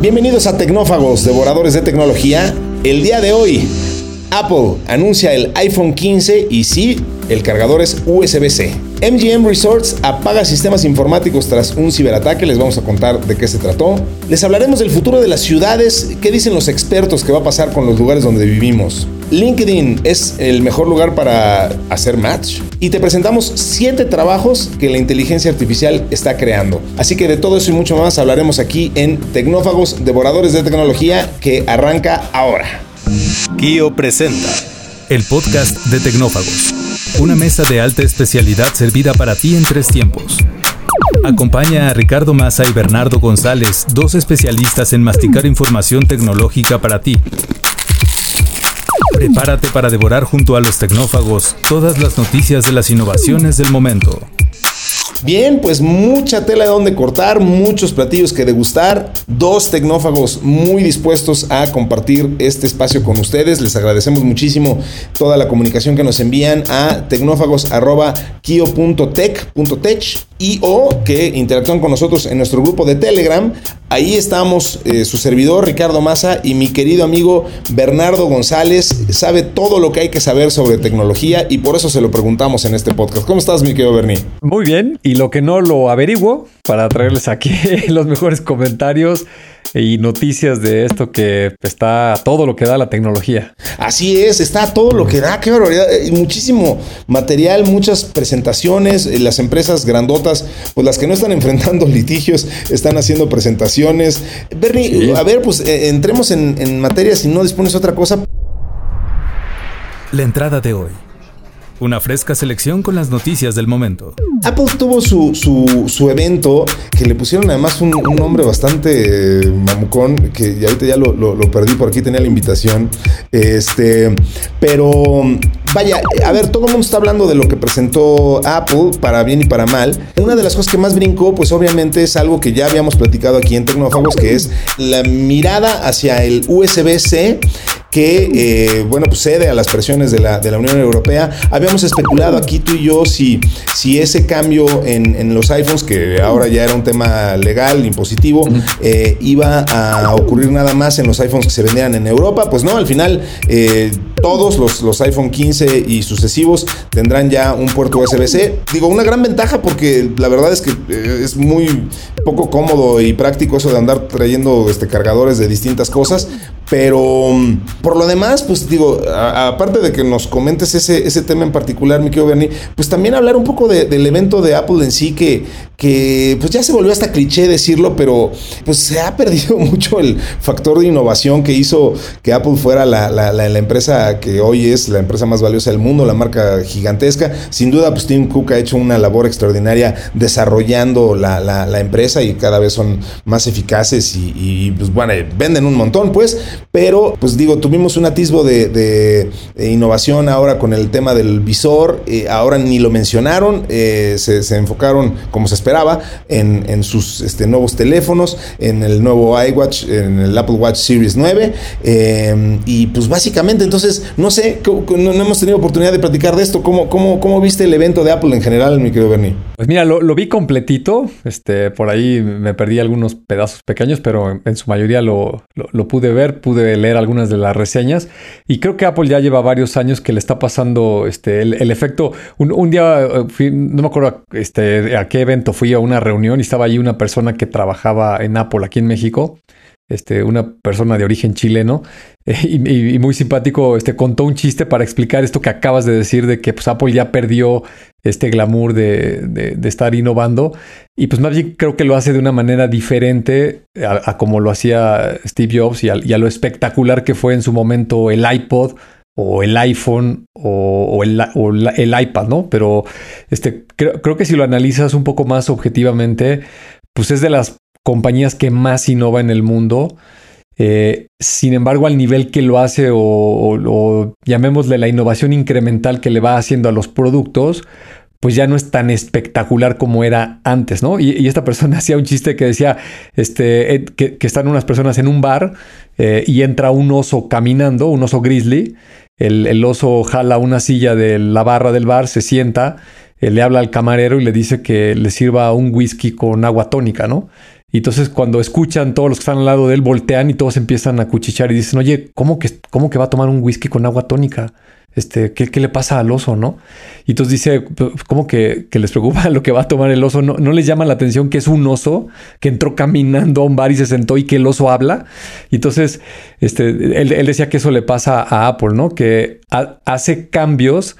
Bienvenidos a Tecnófagos, devoradores de tecnología. El día de hoy, Apple anuncia el iPhone 15 y sí, el cargador es USB-C. MGM Resorts apaga sistemas informáticos tras un ciberataque, les vamos a contar de qué se trató. Les hablaremos del futuro de las ciudades, qué dicen los expertos que va a pasar con los lugares donde vivimos. LinkedIn es el mejor lugar para hacer match y te presentamos 7 trabajos que la inteligencia artificial está creando. Así que de todo eso y mucho más hablaremos aquí en Tecnófagos, Devoradores de Tecnología, que arranca ahora. Kio presenta el podcast de Tecnófagos, una mesa de alta especialidad servida para ti en tres tiempos. Acompaña a Ricardo Massa y Bernardo González, dos especialistas en masticar información tecnológica para ti Prepárate para devorar junto a los tecnófagos todas las noticias de las innovaciones del momento. Bien, pues mucha tela de donde cortar, muchos platillos que degustar, dos tecnófagos muy dispuestos a compartir este espacio con ustedes. Les agradecemos muchísimo toda la comunicación que nos envían a tecnófagos.kio.tech.tech y o que interactúan con nosotros en nuestro grupo de Telegram. Ahí estamos eh, su servidor Ricardo Massa y mi querido amigo Bernardo González. Sabe todo lo que hay que saber sobre tecnología y por eso se lo preguntamos en este podcast. ¿Cómo estás, mi querido Bernie? Muy bien, y lo que no lo averiguo para traerles aquí los mejores comentarios y noticias de esto que está todo lo que da la tecnología. Así es, está todo lo que da, qué barbaridad. Eh, muchísimo material, muchas presentaciones. Eh, las empresas grandotas, pues las que no están enfrentando litigios, están haciendo presentaciones. Bernie, a ver, pues eh, entremos en, en materia si no dispones otra cosa. La entrada de hoy. Una fresca selección con las noticias del momento. Apple tuvo su, su, evento que le pusieron además un, nombre bastante eh, mamucón, que ahorita ya lo, lo, perdí, por aquí tenía la invitación. Este, pero vaya, a ver, todo el mundo está hablando de lo que presentó Apple, para bien y para mal. Una de las cosas que más brincó, pues obviamente es algo que ya habíamos platicado aquí en Tecnófagos, que es la mirada hacia el USB-C que, eh, bueno, pues cede a las presiones de la, de la, Unión Europea. Habíamos especulado aquí tú y yo si, si ese cambio en, en los iPhones, que ahora ya era un tema legal, impositivo, eh, iba a ocurrir nada más en los iPhones que se vendían en Europa. Pues no, al final eh, todos los, los iPhone 15 y sucesivos tendrán ya un puerto USB-C. Digo, una gran ventaja porque la verdad es que es muy poco cómodo y práctico eso de andar trayendo este, cargadores de distintas cosas, pero mm, por lo demás, pues digo, aparte de que nos comentes ese, ese tema en particular, mi querido Bernie, pues también hablar un poco del evento de Apple en sí, que, que pues ya se volvió hasta cliché decirlo, pero pues se ha perdido mucho el factor de innovación que hizo que Apple fuera la, la, empresa que hoy es la empresa más valiosa del mundo, la marca gigantesca. Sin duda, pues Tim Cook ha hecho una labor extraordinaria desarrollando la, empresa y cada vez son más eficaces y, pues bueno, venden un montón, pues, pero pues digo, tuvimos un atisbo de, innovación ahora con el tema del visor. Eh, ahora ni lo mencionaron, eh, se, enfocaron como se esperaba en, sus este, nuevos teléfonos, en el nuevo iWatch, en el Apple Watch Series 9. Eh, y pues básicamente, entonces, no sé, no, hemos tenido oportunidad de platicar de esto. ¿Cómo, cómo, cómo viste el evento de Apple en general, mi querido Bernie? Pues mira, lo, vi completito. Este, por ahí me perdí algunos pedazos pequeños, pero en, su mayoría lo, lo, pude ver, pude leer algunas de las reseñas. Y creo que Apple ya lleva varios años que le está pasando este, el, efecto. Un, día, eh, no me acuerdo este, a qué evento fui a una reunión y estaba allí una persona que trabajaba en Apple aquí en México este, una persona de origen chileno y, muy simpático, este, contó un chiste para explicar esto que acabas de decir de que pues, Apple ya perdió este glamour de, estar innovando. Y pues más creo que lo hace de una manera diferente a, como lo hacía Steve Jobs y a, lo espectacular que fue en su momento el iPod o el iPhone o, el, el, iPad, ¿no? Pero este, creo, creo que si lo analizas un poco más objetivamente, pues es de las compañías que más innova en el mundo. Eh, sin embargo, al nivel que lo hace o, llamémosle la innovación incremental que le va haciendo a los productos, pues ya no es tan espectacular como era antes, ¿no? Y, esta persona hacía un chiste que decía este, que, están unas personas en un bar eh, y entra un oso caminando, un oso grizzly. El, oso jala una silla de la barra del bar, se sienta, eh, le habla al camarero y le dice que le sirva un whisky con agua tónica, ¿no? Y entonces cuando escuchan todos los que están al lado de él, voltean y todos empiezan a cuchichear y dicen, oye, ¿cómo que, cómo que va a tomar un whisky con agua tónica? Este, ¿qué, ¿qué, le pasa al oso, no? Y entonces dice, ¿cómo que, que les preocupa lo que va a tomar el oso? ¿No, ¿No, les llama la atención que es un oso que entró caminando a un bar y se sentó y que el oso habla? Y entonces, este, él, él decía que eso le pasa a Apple, ¿no? Que hace cambios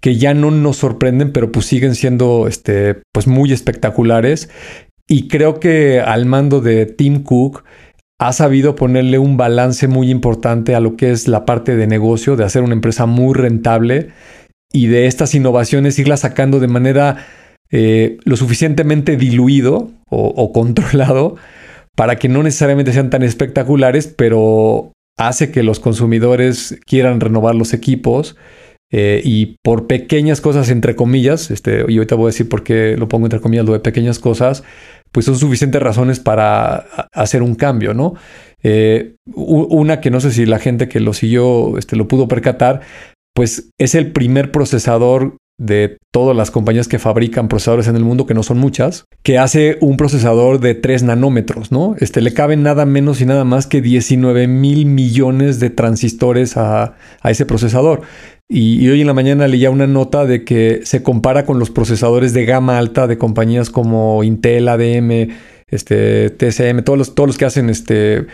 que ya no nos sorprenden, pero pues siguen siendo este, pues muy espectaculares. Y creo que al mando de Tim Cook, ha sabido ponerle un balance muy importante a lo que es la parte de negocio, de hacer una empresa muy rentable y de estas innovaciones irlas sacando de manera eh, lo suficientemente diluido o, controlado para que no necesariamente sean tan espectaculares, pero hace que los consumidores quieran renovar los equipos. Eh, y por pequeñas cosas, entre comillas, este, y ahorita voy a decir por qué lo pongo entre comillas, lo de pequeñas cosas, pues son suficientes razones para hacer un cambio, ¿no? Eh, una que no sé si la gente que lo siguió este, lo pudo percatar, pues es el primer procesador de todas las compañías que fabrican procesadores en el mundo, que no son muchas, que hace un procesador de 3 nanómetros, ¿no? Este le caben nada menos y nada más que 19 mil millones de transistores a, a ese procesador. Y, y, hoy en la mañana leía una nota de que se compara con los procesadores de gama alta de compañías como Intel, ADM, este, TSM, todos los, todos los que hacen este,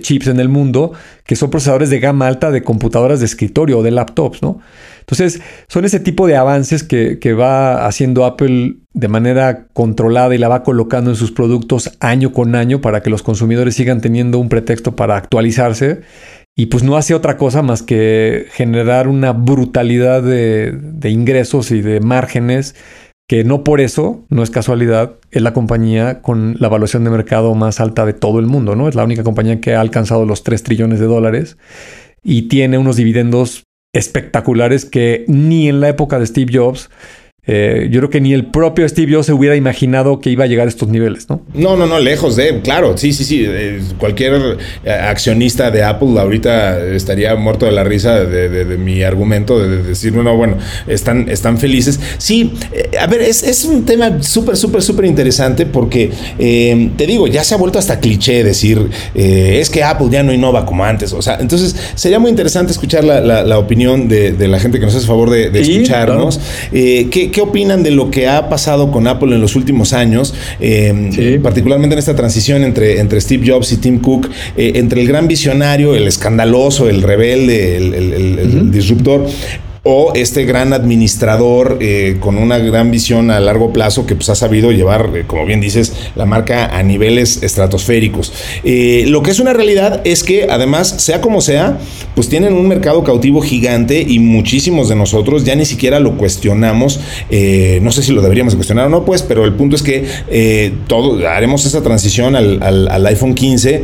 chips en el mundo, que son procesadores de gama alta de computadoras de escritorio o de laptops, ¿no? Entonces, son ese tipo de avances que, que, va haciendo Apple de manera controlada y la va colocando en sus productos año con año para que los consumidores sigan teniendo un pretexto para actualizarse. Y pues no hace otra cosa más que generar una brutalidad de, ingresos y de márgenes que no por eso, no es casualidad, es la compañía con la evaluación de mercado más alta de todo el mundo, ¿no? Es la única compañía que ha alcanzado los 3 trillones de dólares y tiene unos dividendos espectaculares que ni en la época de Steve Jobs eh, yo creo que ni el propio Steve Jobs se hubiera imaginado que iba a llegar a estos niveles, ¿no? No, no, no, lejos de, claro, sí, sí, sí. Eh, cualquier eh, accionista de Apple ahorita estaría muerto de la risa de, de, de mi argumento de, decir, no, bueno, están, están felices. Sí, eh, a ver, es, es un tema súper, súper, súper interesante porque, eh, te digo, ya se ha vuelto hasta cliché decir, es que Apple ya no innova como antes. O sea, entonces sería muy interesante escuchar la, la, la opinión de, la gente que nos hace favor de, sí, escucharnos. Claro. ¿qué, ¿Qué opinan de lo que ha pasado con Apple en los últimos años? Eh, sí. Particularmente en esta transición entre, entre Steve Jobs y Tim Cook, eh, entre el gran visionario, el escandaloso, el rebelde, el, el, el, el uh -huh. disruptor o este gran administrador eh, con una gran visión a largo plazo que pues ha sabido llevar, eh, como bien dices, la marca a niveles estratosféricos. Eh, lo que es una realidad es que además, sea como sea, pues tienen un mercado cautivo gigante y muchísimos de nosotros ya ni siquiera lo cuestionamos. No sé si lo deberíamos cuestionar o no, pues, pero el punto es que todo, haremos esta transición al, al, iPhone 15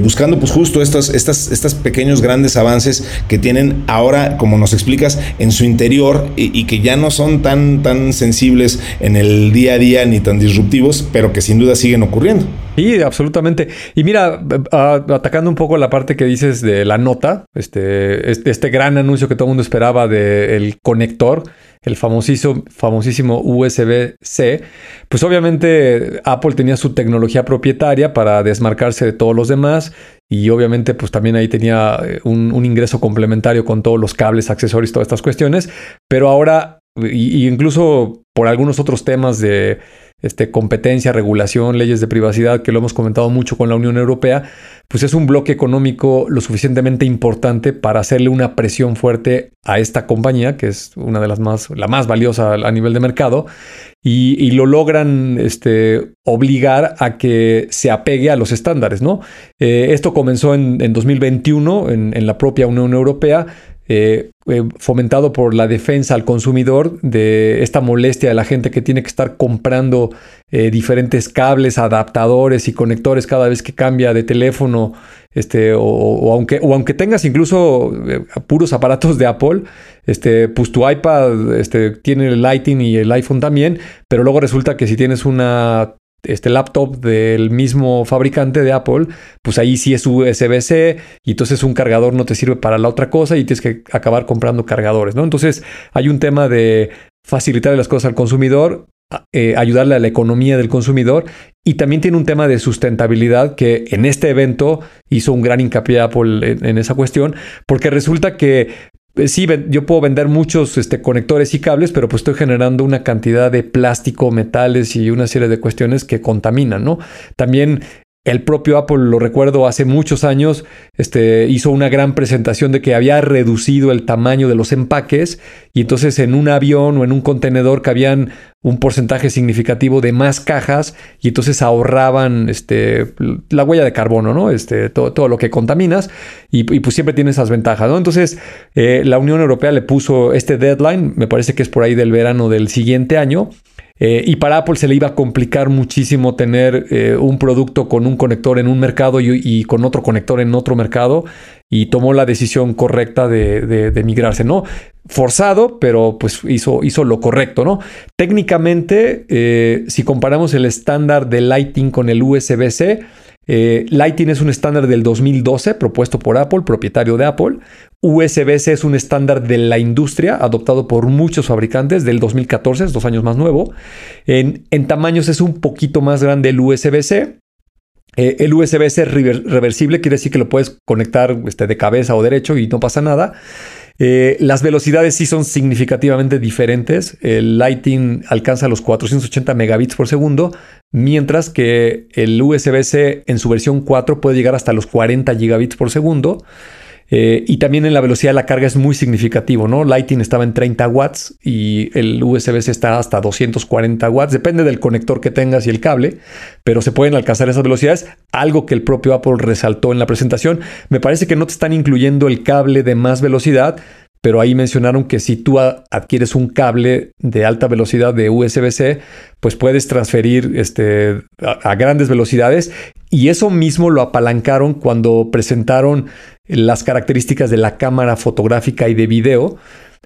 buscando pues justo estos estas, estas pequeños grandes avances que tienen ahora, como nos explicas, en su interior y, que ya no son tan, tan sensibles en el día a día ni tan disruptivos, pero que sin duda siguen ocurriendo. Sí, absolutamente. Y mira, atacando un poco la parte que dices de la nota, este, este, este gran anuncio que todo el mundo esperaba del de conector, el famosísimo, famosísimo USB-C, pues obviamente Apple tenía su tecnología propietaria para desmarcarse de todos los demás y obviamente pues también ahí tenía eh, un, ingreso complementario con todos los cables, accesorios, todas estas cuestiones, pero ahora, y incluso por algunos otros temas de este, competencia, regulación, leyes de privacidad, que lo hemos comentado mucho con la Unión Europea, pues es un bloque económico lo suficientemente importante para hacerle una presión fuerte a esta compañía, que es una de las más, la más valiosa a nivel de mercado, y, lo logran este, obligar a que se apegue a los estándares, ¿no? Eh, esto comenzó en, en 2021 en, en la propia Unión Europea, eh, eh, fomentado por la defensa al consumidor de esta molestia de la gente que tiene que estar comprando eh, diferentes cables, adaptadores y conectores cada vez que cambia de teléfono, este, o, aunque, o aunque tengas incluso eh, puros aparatos de Apple, este, pues tu iPad este, tiene el Lighting y el iPhone también, pero luego resulta que si tienes una este laptop del mismo fabricante de Apple, pues ahí sí es USB-C y entonces un cargador no te sirve para la otra cosa y tienes que acabar comprando cargadores, ¿no? Entonces hay un tema de facilitar las cosas al consumidor eh, ayudarle a la economía del consumidor y también tiene un tema de sustentabilidad que en este evento hizo un gran hincapié Apple en, esa cuestión, porque resulta que sí, yo puedo vender muchos este, conectores y cables, pero pues estoy generando una cantidad de plástico, metales y una serie de cuestiones que contaminan, ¿no? También el propio Apple, lo recuerdo, hace muchos años este, hizo una gran presentación de que había reducido el tamaño de los empaques y entonces en un avión o en un contenedor cabían un porcentaje significativo de más cajas y entonces ahorraban este, la huella de carbono, ¿no? Este, todo, lo que contaminas y, pues siempre tiene esas ventajas, ¿no? Entonces eh, la Unión Europea le puso este deadline, me parece que es por ahí del verano del siguiente año eh, y para Apple se le iba a complicar muchísimo tener eh, un producto con un conector en un mercado y, con otro conector en otro mercado. Y tomó la decisión correcta de, migrarse, ¿no? Forzado, pero pues hizo, lo correcto, ¿no? Técnicamente, eh, si comparamos el estándar de Lighting con el USB-C, Lighting es un estándar del 2012 propuesto por Apple, propietario de Apple. USB-C es un estándar de la industria adoptado por muchos fabricantes del 2014, es dos años más nuevo. En, tamaños es un poquito más grande el USB-C. Eh, el USB-C reversible quiere decir que lo puedes conectar este, de cabeza o derecho y no pasa nada. Eh, las velocidades sí son significativamente diferentes. El Lighting alcanza los 480 megabits por segundo, mientras que el USB-C en su versión 4 puede llegar hasta los 40 gigabits por segundo. Eh, y también en la velocidad de la carga es muy significativo, ¿no? Lighting estaba en 30 watts y el USB-C está hasta 240 watts, depende del conector que tengas y el cable, pero se pueden alcanzar esas velocidades, algo que el propio Apple resaltó en la presentación. Me parece que no te están incluyendo el cable de más velocidad, pero ahí mencionaron que si tú adquieres un cable de alta velocidad de USB-C, pues puedes transferir este, a, grandes velocidades y eso mismo lo apalancaron cuando presentaron las características de la cámara fotográfica y de video.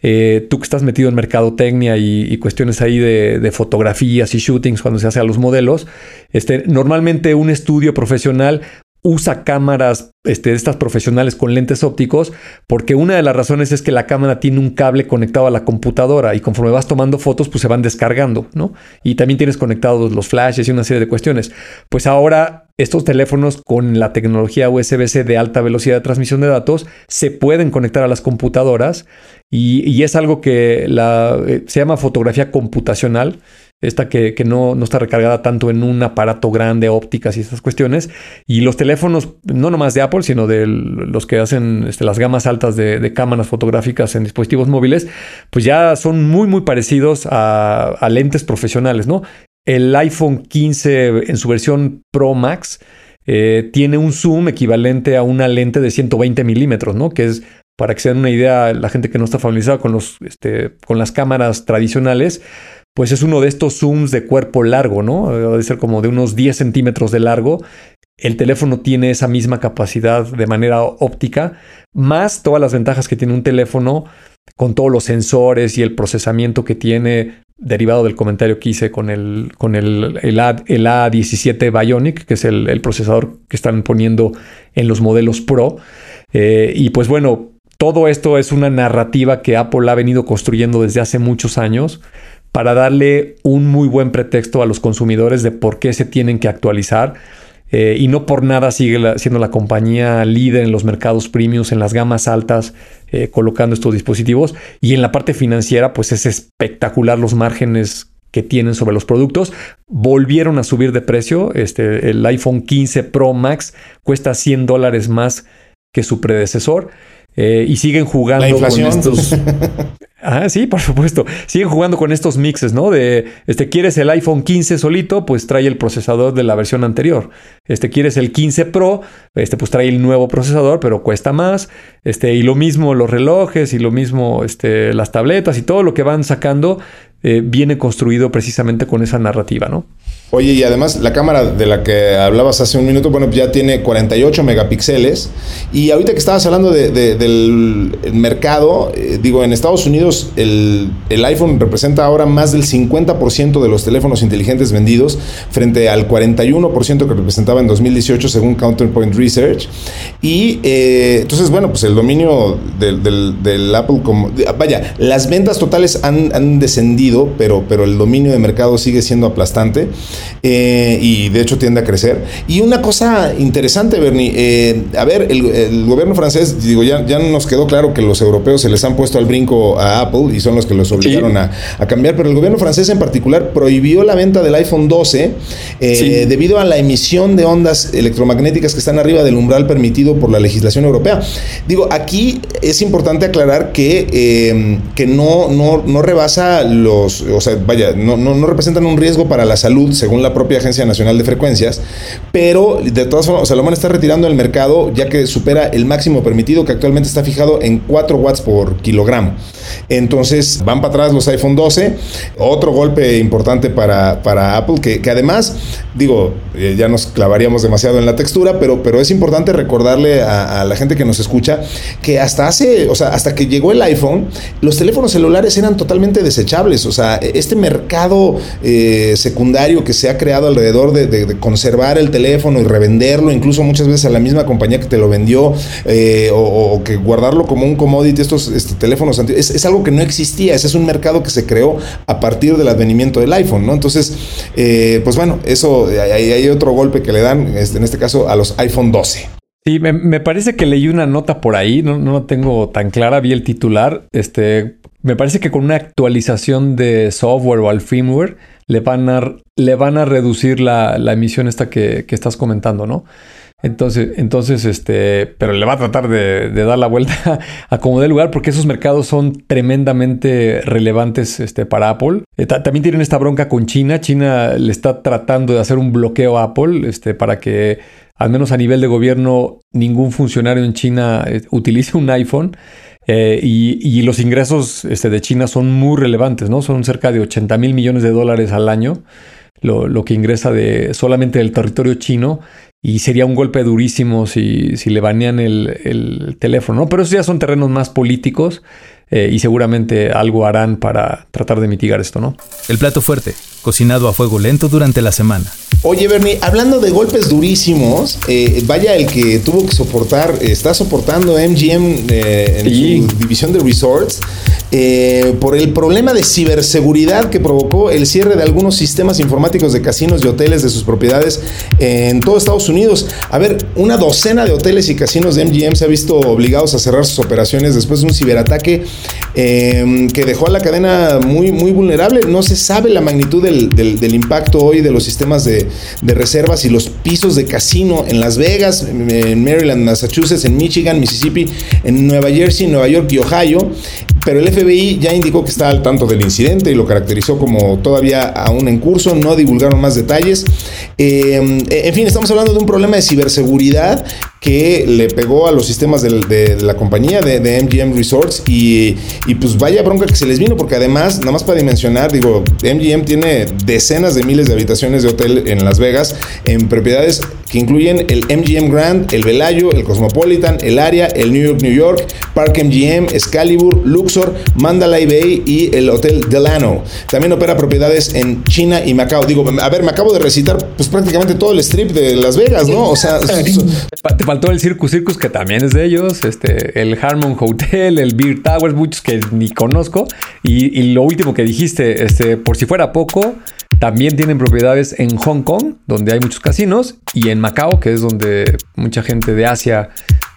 Eh, tú que estás metido en mercadotecnia y, cuestiones ahí de, fotografías y shootings cuando se hace a los modelos, este, normalmente un estudio profesional usa cámaras este, estas profesionales con lentes ópticos, porque una de las razones es que la cámara tiene un cable conectado a la computadora y conforme vas tomando fotos, pues se van descargando, ¿no? Y también tienes conectados los flashes y una serie de cuestiones. Pues ahora estos teléfonos con la tecnología USB-C de alta velocidad de transmisión de datos se pueden conectar a las computadoras y, es algo que eh, se llama fotografía computacional esta que, no, no, está recargada tanto en un aparato grande, ópticas y estas cuestiones. Y los teléfoos, no nomás de Apple, sino de los que hacen este, las gamas altas de, cámaras fotográficas en dispositivos móviles, pues ya son muy, muy parecidos a, lentes profesionales, ¿no? El iPhone 15 en su versión Pro Max eh, tiene un zoom equivalente a una lente de 120 milímetros, ¿no? Que es, para que se den una idea, la gente que no está familiarizada con, este, con las cámaras tradicionales, pues es uno de estos zooms de cuerpo largo, ¿no? Debe ser como de unos 10 centímetros de largo. El teléfono tiene esa misma capacidad de manera óptica, más todas las ventajas que tiene un teléfono con todos los sensores y el procesamiento que tiene derivado del comentario que hice con el, con el, el, A, 17 Bionic, que es el, procesador que están poniendo en los modelos Pro. Eh, y pues bueno, todo esto es una narrativa que Apple ha venido construyendo desde hace muchos años para darle un muy buen pretexto a los consumidores de por qué se tienen que actualizar. Eh, y no por nada sigue siendo la compañía líder en los mercados premiums, en las gamas altas, eh, colocando estos dispositivos. Y en la parte financiera, pues es espectacular los márgenes que tienen sobre los productos. Volvieron a subir de precio. Este, el iPhone 15 Pro Max cuesta 100 dólares más que su predecesor. Eh, y siguen jugando con estos. Ah, sí, por supuesto. Siguen jugando con estos mixes, ¿no? De, este, quieres el iPhone 15 solito, pues trae el procesador de la versión anterior. Este, quieres el 15 Pro, este, pues trae el nuevo procesador, pero cuesta más. Este, y lo mismo los relojes y lo mismo, este, las tabletas y todo lo que van sacando eh, viene construido precisamente con esa narrativa, ¿no? Oye, y además la cámara de la que hablabas hace un minuto, bueno, ya tiene 48 megapíxeles. Y ahorita que estabas hablando del mercado, eh, digo, en Estados Unidos el, iPhone representa ahora más del 50% de los teléfonos inteligentes vendidos, frente al 41% que representaba en 2018 según Counterpoint Research. Y eh, entonces, bueno, pues el dominio del, Apple como... Vaya, las ventas totales han, han descendido pero, pero el dominio de mercado sigue siendo aplastante eh, y de hecho tiende a crecer. Y una cosa interesante, Bernie, eh, a ver, el, gobierno francés, digo, ya, ya nos quedó claro que los europeos se les han puesto al brinco a Apple y son los que los obligaron a, cambiar, pero el gobierno francés en particular prohibió la venta del iPhone 12 eh, debido a la emisión de ondas electromagnéticas que están arriba del umbral permitido por la legislación europea. Digo, aquí es importante aclarar que, que no, no, no rebasa o sea, vaya, no, no, no representan un riesgo para la salud, según la propia Agencia Nacional de Frecuencias, pero de todas formas, Salomón está retirando el mercado ya que supera el máximo permitido que actualmente está fijado en 4 watts por kilogramo. Entonces van para atrás los iPhone 12, otro golpe importante para, para Apple, que, que, además, digo, eh, ya nos clavaríamos demasiado en la textura, pero, pero es importante recordarle a, a, la gente que nos escucha que hasta hace, o sea, hasta que llegó el iPhone, los teléfonos celulares eran totalmente desechables, o sea, este mercado eh, secundario que se ha creado alrededor de, conservar el teléfono y revenderlo, incluso muchas veces a la misma compañía que te lo vendió, eh, o, que guardarlo como un commodity, estos este, teléfonos antiguos, es, algo que no existía, ese es un mercado que se creó a partir del advenimiento del iPhone, ¿no? Entonces, eh, pues bueno, eso, hay, otro golpe que le dan, este, en este caso, a los iPhone 12. Sí, me, me, parece que leí una nota por ahí, no, no tengo tan clara, vi el titular, este, me parece que con una actualización de software o al firmware le van a, reducir la, emisión esta que, estás comentando, ¿no? Entonces, entonces, este, pero le va a tratar de, de dar la vuelta a como dé lugar, porque esos mercados son tremendamente relevantes este, para Apple. Eh, también tienen esta bronca con China. China le está tratando de hacer un bloqueo a Apple este, para que, al menos a nivel de gobierno, ningún funcionario en China eh, utilice un iPhone. Eh, y, los ingresos este, de China son muy relevantes, ¿no? Son cerca de 80 mil millones de dólares al año. Lo, lo, que ingresa de solamente del territorio chino y sería un golpe durísimo si, si le banean el, el, teléfono, ¿no? Pero esos ya son terrenos más políticos eh, y seguramente algo harán para tratar de mitigar esto, ¿no? El plato fuerte, cocinado a fuego lento durante la semana. Oye, Bernie, hablando de golpes durísimos, eh, vaya el que tuvo que soportar, está soportando MGM eh, en sí. su división de resorts eh, por el problema de ciberseguridad que provocó el cierre de algunos sistemas informáticos de casinos y hoteles de sus propiedades en todo Estados Unidos. A ver, una docena de hoteles y casinos de MGM se ha visto obligados a cerrar sus operaciones después de un ciberataque eh, que dejó a la cadena muy, muy vulnerable. No se sabe la magnitud del, del, del impacto hoy de los sistemas de, de reservas y los pisos de casino en Las Vegas, en Maryland, Massachusetts, en Michigan, Mississippi, en Nueva Jersey, Nueva York y Ohio. Pero el FBI ya indicó que está al tanto del incidente y lo caracterizó como todavía aún en curso, no divulgaron más detalles. Eh, en fin, estamos hablando de un problema de ciberseguridad que le pegó a los sistemas de, la compañía de, MGM Resorts y, y, pues vaya bronca que se les vino porque además, nada más para dimensionar, digo, MGM tiene decenas de miles de habitaciones de hotel en Las Vegas en propiedades que incluyen el MGM Grand, el Velayo, el Cosmopolitan, el Aria, el New York, New York, Park MGM, Excalibur, Luxor, Mandalay Bay y el Hotel Delano. También opera propiedades en China y Macao. Digo, a ver, me acabo de recitar pues prácticamente todo el strip de Las Vegas, ¿no? O sea, te faltó el Circus Circus que también es de ellos, este, el Harmon Hotel, el Beer Towers, muchos que ni conozco. Y, y lo último que dijiste, este, por si fuera poco, también tienen propiedades en Hong Kong, donde hay muchos casinos, y en Macao, que es donde mucha gente de Asia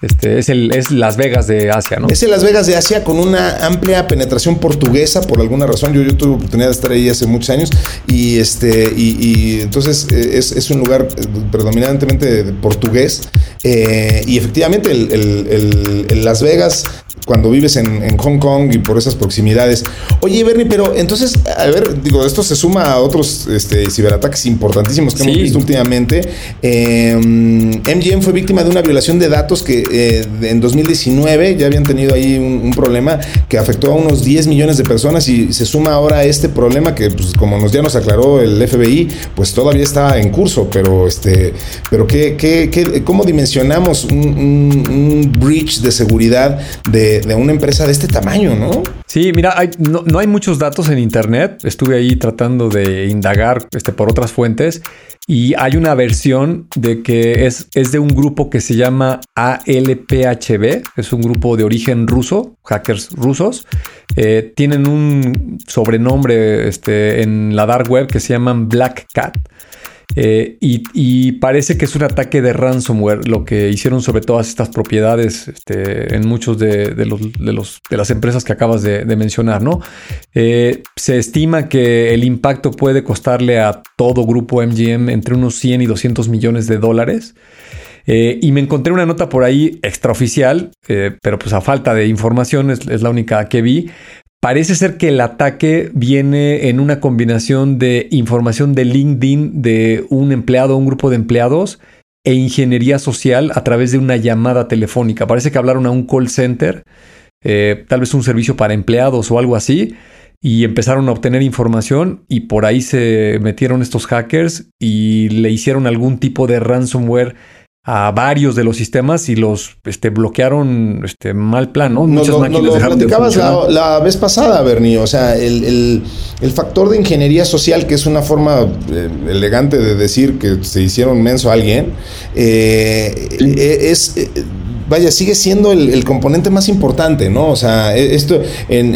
este, es, el, es Las Vegas de Asia, ¿no? Es el Las Vegas de Asia con una amplia penetración portuguesa por alguna razón. Yo, yo tuve oportunidad de estar ahí hace muchos años y, este, y, y entonces es, es, un lugar predominantemente portugués eh, y efectivamente el, el, el, Las Vegas cuando vives en, en, Hong Kong y por esas proximidades. Oye, Bernie, pero entonces, a ver, digo, esto se suma a otros este, ciberataques importantísimos que sí. hemos visto últimamente. Eh, MGM fue víctima de una violación de datos que eh, en 2019 ya habían tenido ahí un, problema que afectó a unos 10 millones de personas y se suma ahora a este problema que, pues, como nos, ya nos aclaró el FBI, pues todavía está en curso, pero, este, pero ¿qué, qué, qué, ¿cómo dimensionamos un, un, un breach de seguridad de de, una empresa de este tamaño, ¿no? Sí, mira, no, hay muchos datos en Internet. Estuve ahí tratando de indagar este, por otras fuentes y hay una versión de que es, es de un grupo que se llama ALPHB, es un grupo de origen ruso, hackers rusos. Eh, tienen un sobrenombre este, en la dark web que se llaman Black Cat. Eh, y, parece que es un ataque de ransomware lo que hicieron sobre todas estas propiedades este, en muchos de, los, de, las empresas que acabas de, mencionar, ¿no? Eh, se estima que el impacto puede costarle a todo grupo MGM entre unos 100 y 200 millones de dólares. Eh, y me encontré una nota por ahí extraoficial, pero pues a falta de información es, es, la única que vi, Parece ser que el ataque viene en una combinación de información de LinkedIn de un empleado, un grupo de empleados e ingeniería social a través de una llamada telefónica. Parece que hablaron a un call center, eh, tal vez un servicio para empleados o algo así, y empezaron a obtener información y por ahí se metieron estos hackers y le hicieron algún tipo de ransomware a varios de los sistemas y los este, bloquearon este, mal plan, ¿no? Muchas máquinas lo platicabas la, vez pasada, Bernie. O sea, el, factor de ingeniería social, que es una forma eh, elegante de decir que se hicieron menso a alguien, eh, eh, es vaya, sigue siendo el, componente más importante, ¿no? O sea, e, esto en,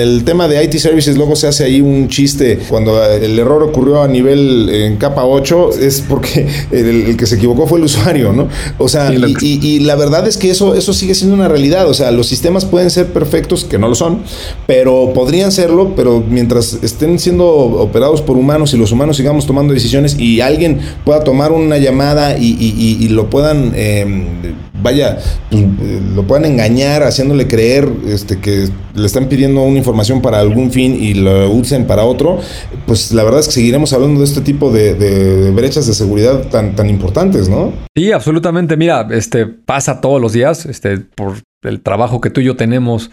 el tema de IT Services luego se hace ahí un chiste cuando el error ocurrió a nivel en capa 8 es porque el, que se equivocó fue el usuario, ¿no? O sea, y, la verdad es que eso, eso sigue siendo una realidad, o sea, los sistemas pueden ser perfectos, que no lo son, pero podrían serlo, pero mientras estén siendo operados por humanos y los humanos sigamos tomando decisiones y alguien pueda tomar una llamada y, lo puedan... Eh, vaya, pues, eh, lo puedan engañar haciéndole creer este, que le están pidiendo una información para algún fin y lo usen para otro, pues la verdad es que seguiremos hablando de este tipo de, brechas de seguridad tan, tan importantes, ¿no? Sí, absolutamente. Mira, este pasa todos los días, este, por el trabajo que tú y yo tenemos,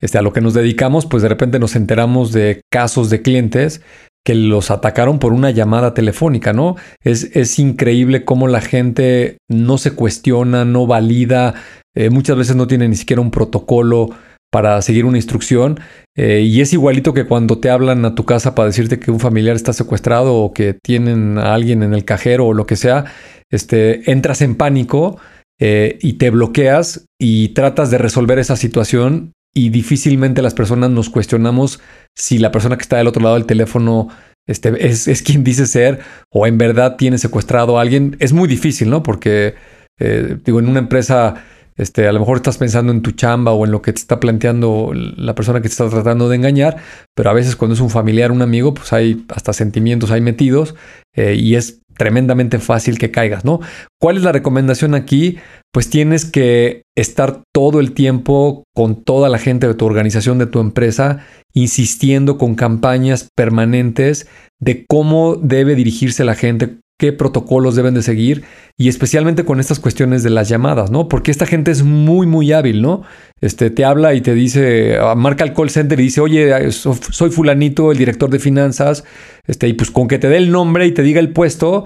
este, a lo que nos dedicamos, pues de repente nos enteramos de casos de clientes que los atacaron por una llamada telefónica, ¿no? Es, es increíble cómo la gente no se cuestiona, no valida, eh, muchas veces no tiene ni siquiera un protocolo para seguir una instrucción eh, y es igualito que cuando te hablan a tu casa para decirte que un familiar está secuestrado o que tienen a alguien en el cajero o lo que sea, este, entras en pánico eh, y te bloqueas y tratas de resolver esa situación y difícilmente las personas nos cuestionamos si la persona que está del otro lado del teléfono este, es, quien dice ser o en verdad tiene secuestrado a alguien. Es muy difícil, ¿no? Porque, eh, digo, en una empresa, este, a lo mejor estás pensando en tu chamba o en lo que te está planteando la persona que te está tratando de engañar, pero a veces cuando es un familiar, un amigo, pues hay hasta sentimientos ahí metidos eh, y es tremendamente fácil que caigas, ¿no? ¿Cuál es la recomendación aquí? Pues tienes que estar todo el tiempo con toda la gente de tu organización, de tu empresa, insistiendo con campañas permanentes de cómo debe dirigirse la gente, qué protocolos deben de seguir y especialmente con estas cuestiones de las llamadas, ¿no? Porque esta gente es muy, muy hábil, ¿no? Este, te habla y te dice, ah, marca el call center y dice, oye, soy fulanito, el director de finanzas, este, y pues con que te dé el nombre y te diga el puesto,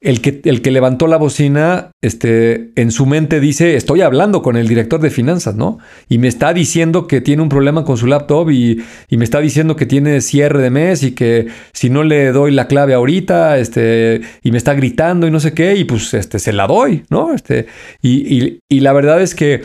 el que, el que levantó la bocina, este, en su mente dice, estoy hablando con el director de finanzas, ¿no? Y me está diciendo que tiene un problema con su laptop y, y, me está diciendo que tiene cierre de mes y que si no le doy la clave ahorita, este, y me está gritando y no sé qué, y pues, este, se la doy, ¿no? Este, y, y, y la verdad es que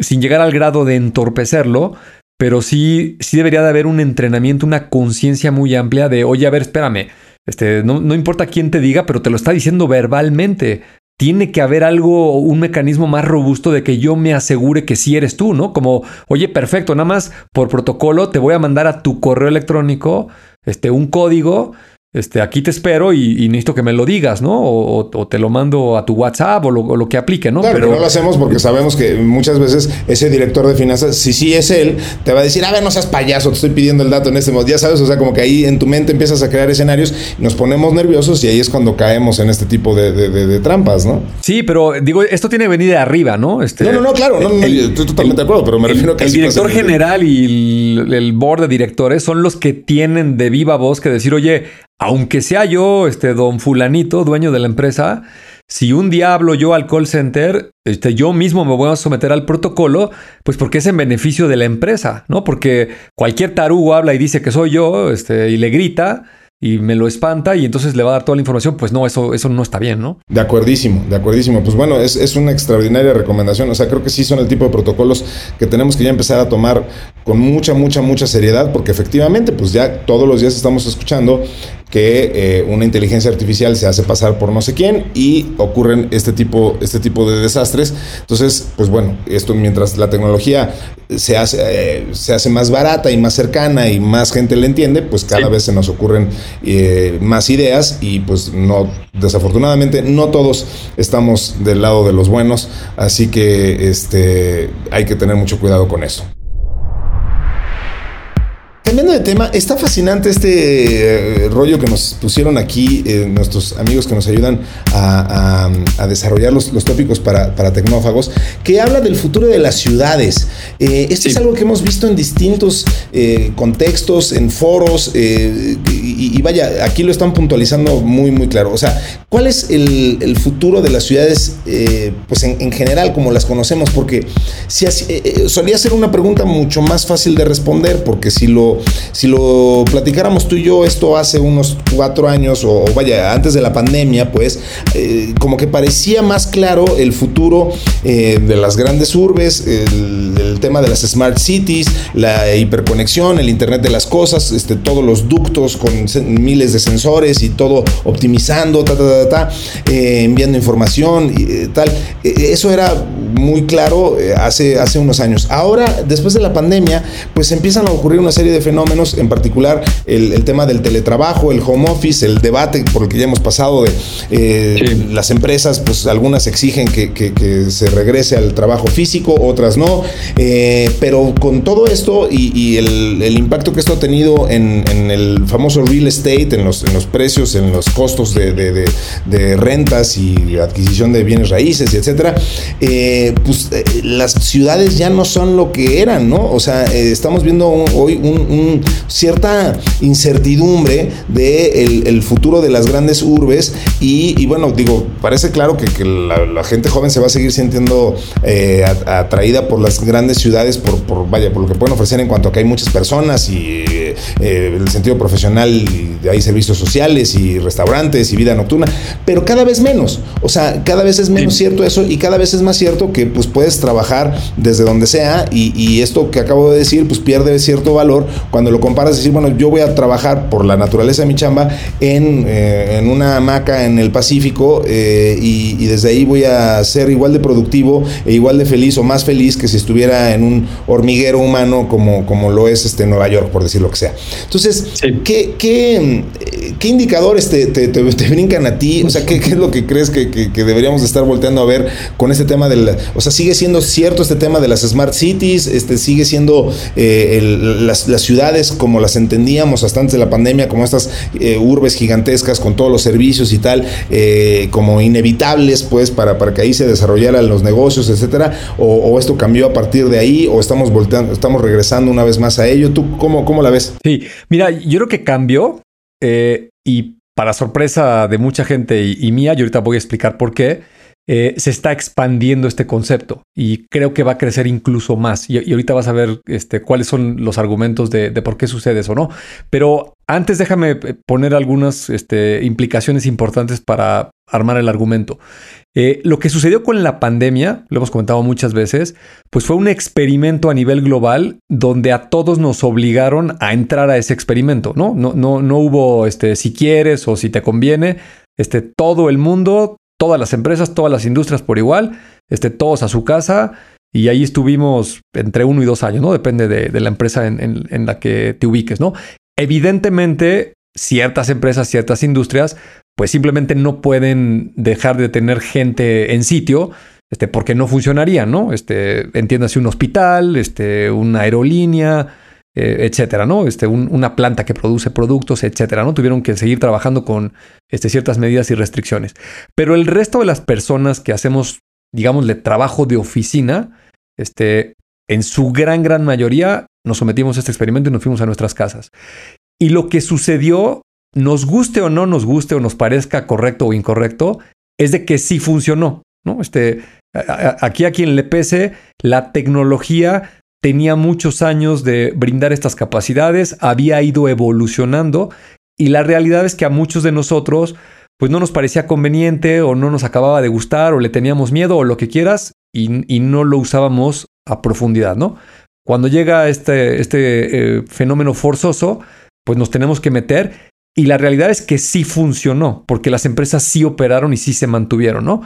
sin llegar al grado de entorpecerlo, pero sí, sí debería de haber un entrenamiento, una conciencia muy amplia de, oye, a ver, espérame, este, no, no importa quién te diga, pero te lo está diciendo verbalmente. Tiene que haber algo, un mecanismo más robusto de que yo me asegure que sí eres tú, ¿no? Como, oye, perfecto, nada más por protocolo te voy a mandar a tu correo electrónico este, un código este, aquí te espero y, necesito que me lo digas, ¿no? O, te lo mando a tu WhatsApp o lo, que aplique, ¿no? Claro, pero no lo hacemos porque sabemos que muchas veces ese director de finanzas, si sí es él, te va a decir, a ver, no seas payaso, te estoy pidiendo el dato en este modo. Ya sabes, o sea, como que ahí en tu mente empiezas a crear escenarios, nos ponemos nerviosos y ahí es cuando caemos en este tipo de, trampas, ¿no? Sí, pero digo, esto tiene que venir de arriba, ¿no? Este, no, no, no, claro, no, estoy totalmente de acuerdo, pero me refiero a que... El director general y el, el board de directores son los que tienen de viva voz que decir, oye, aunque sea yo, este don fulanito, dueño de la empresa, si un día hablo yo al call center, este, yo mismo me voy a someter al protocolo, pues porque es en beneficio de la empresa, ¿no? Porque cualquier tarugo habla y dice que soy yo, este, y le grita, y me lo espanta y entonces le va a dar toda la información, pues no, eso, eso no está bien, ¿no? De acuerdísimo, de acuerdísimo. Pues bueno, es, es, una extraordinaria recomendación. O sea, creo que sí son el tipo de protocolos que tenemos que ya empezar a tomar con mucha, mucha, mucha seriedad, porque efectivamente, pues ya todos los días estamos escuchando que eh, una inteligencia artificial se hace pasar por no sé quién y ocurren este tipo, este tipo de desastres. Entonces, pues bueno, esto mientras la tecnología se hace, eh, se hace más barata y más cercana y más gente le entiende, pues cada vez se nos ocurren eh, más ideas y pues no, desafortunadamente no todos estamos del lado de los buenos, así que este, hay que tener mucho cuidado con eso. Cambiando de tema, está fascinante este eh, rollo que nos pusieron aquí eh, nuestros amigos que nos ayudan a, desarrollar los, tópicos para, tecnófagos, que habla del futuro de las ciudades. Eh, esto es algo que hemos visto en distintos contextos, en foros, y, vaya, aquí lo están puntualizando muy, muy claro. O sea, ¿cuál es el, futuro de las ciudades, pues en, general, como las conocemos? Porque si solía ser una pregunta mucho más fácil de responder, porque si lo si lo platicáramos tú y yo esto hace unos cuatro años o, vaya, antes de la pandemia, pues eh, como que parecía más claro el futuro eh, de las grandes urbes, el, tema de las smart cities, la hiperconexión, el Internet de las cosas, este, todos los ductos con miles de sensores y todo optimizando, ta, ta, ta, eh, enviando información y tal. eso era muy claro hace, hace unos años. Ahora, después de la pandemia, pues empiezan a ocurrir una serie de fenómenos, en particular el, tema del teletrabajo, el home office, el debate por el que ya hemos pasado de eh, las empresas, pues algunas exigen que, se regrese al trabajo físico, otras no, eh, pero con todo esto y, el, impacto que esto ha tenido en, el famoso real estate, en los, en los precios, en los costos de, rentas y adquisición de bienes raíces, y etcétera, eh, pues las ciudades ya no son lo que eran, ¿no? O sea, estamos viendo hoy un cierta incertidumbre de el, futuro de las grandes urbes y, bueno, digo, parece claro que, la, gente joven se va a seguir sintiendo eh, atraída por las grandes ciudades, por, por, vaya, por lo que pueden ofrecer en cuanto a que hay muchas personas y eh, el sentido profesional, y hay servicios sociales y restaurantes y vida nocturna, pero cada vez menos, o sea, cada vez es menos cierto eso y cada vez es más cierto que pues puedes trabajar desde donde sea y, y esto que acabo de decir pues pierde cierto valor cuando lo comparas, decir, bueno, yo voy a trabajar por la naturaleza de mi chamba en, eh, en una hamaca en el Pacífico eh, y, desde ahí voy a ser igual de productivo e igual de feliz o más feliz que si estuviera en un hormiguero humano como, como lo es este Nueva York, por decir lo que sea. Entonces, ¿qué, qué, qué, indicadores te, te, brincan a ti? O sea, ¿qué, es lo que crees que, que, deberíamos estar volteando a ver con este tema del... O sea, sigue siendo cierto este tema de las smart cities, este, sigue siendo eh, las, las ciudades como las entendíamos hasta antes de la pandemia, como estas eh, urbes gigantescas con todos los servicios y tal, eh, como inevitables, pues, para, para que ahí se desarrollaran los negocios, etcétera, o, esto cambió a partir de ahí, o estamos volteando, estamos regresando una vez más a ello. ¿Tú cómo, cómo la ves? Sí, mira, yo creo que cambió eh, y para sorpresa de mucha gente y mía, yo ahorita voy a explicar por qué eh, se está expandiendo este concepto y creo que va a crecer incluso más. Y, ahorita vas a ver este, cuáles son los argumentos de, por qué sucede eso, ¿no? Pero antes déjame eh, poner algunas este, implicaciones importantes para armar el argumento. Eh, lo que sucedió con la pandemia, lo hemos comentado muchas veces, pues fue un experimento a nivel global donde a todos nos obligaron a entrar a ese experimento, ¿no? No, no, no hubo este, si quieres o si te conviene. Este, todo el mundo todas las empresas, todas las industrias por igual, este, todos a su casa. Y ahí estuvimos entre uno y dos años, ¿no? Depende de, la empresa en, la que te ubiques, ¿no? Evidentemente, ciertas empresas, ciertas industrias, pues simplemente no pueden dejar de tener gente en sitio, este, porque no funcionaría, ¿no? Este, entiéndase un hospital, este, una aerolínea, eh, etcétera, ¿no? Este, una planta que produce productos, etcétera, ¿no? Tuvieron que seguir trabajando con este, ciertas medidas y restricciones. Pero el resto de las personas que hacemos, digámosle, trabajo de oficina, este, en su gran, gran mayoría nos sometimos a este experimento y nos fuimos a nuestras casas. Y lo que sucedió, nos guste o no nos guste o nos parezca correcto o incorrecto, es de que sí funcionó, ¿no? Este, aquí a quien le pese, la tecnología tenía muchos años de brindar estas capacidades, había ido evolucionando y la realidad es que a muchos de nosotros pues no nos parecía conveniente o no nos acababa de gustar o le teníamos miedo o lo que quieras y, no lo usábamos a profundidad, ¿no? Cuando llega este, este eh, fenómeno forzoso, pues nos tenemos que meter y la realidad es que sí funcionó, porque las empresas sí operaron y sí se mantuvieron, ¿no?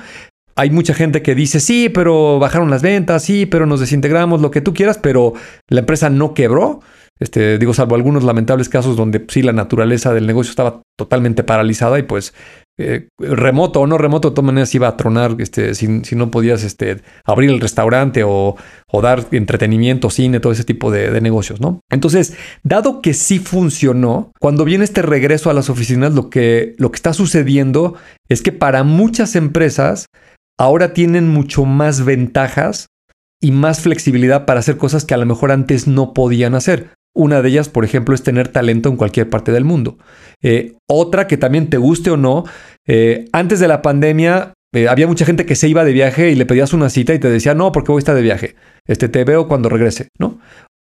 Hay mucha gente que dice, sí, pero bajaron las ventas, sí, pero nos desintegramos, lo que tú quieras, pero la empresa no quebró. Este, digo, salvo algunos lamentables casos donde sí la naturaleza del negocio estaba totalmente paralizada y pues eh, remoto o no remoto, de todas maneras iba a tronar este, si, no podías este, abrir el restaurante o, dar entretenimiento, cine, todo ese tipo de, de, negocios, ¿no? Entonces, dado que sí funcionó, cuando viene este regreso a las oficinas, lo que, lo que está sucediendo es que para muchas empresas ahora tienen mucho más ventajas y más flexibilidad para hacer cosas que a lo mejor antes no podían hacer. Una de ellas, por ejemplo, es tener talento en cualquier parte del mundo. Eh, otra que también te guste o no, eh, antes de la pandemia eh, había mucha gente que se iba de viaje y le pedías una cita y te decía, no, porque voy a estar de viaje. Este, te veo cuando regrese, ¿no?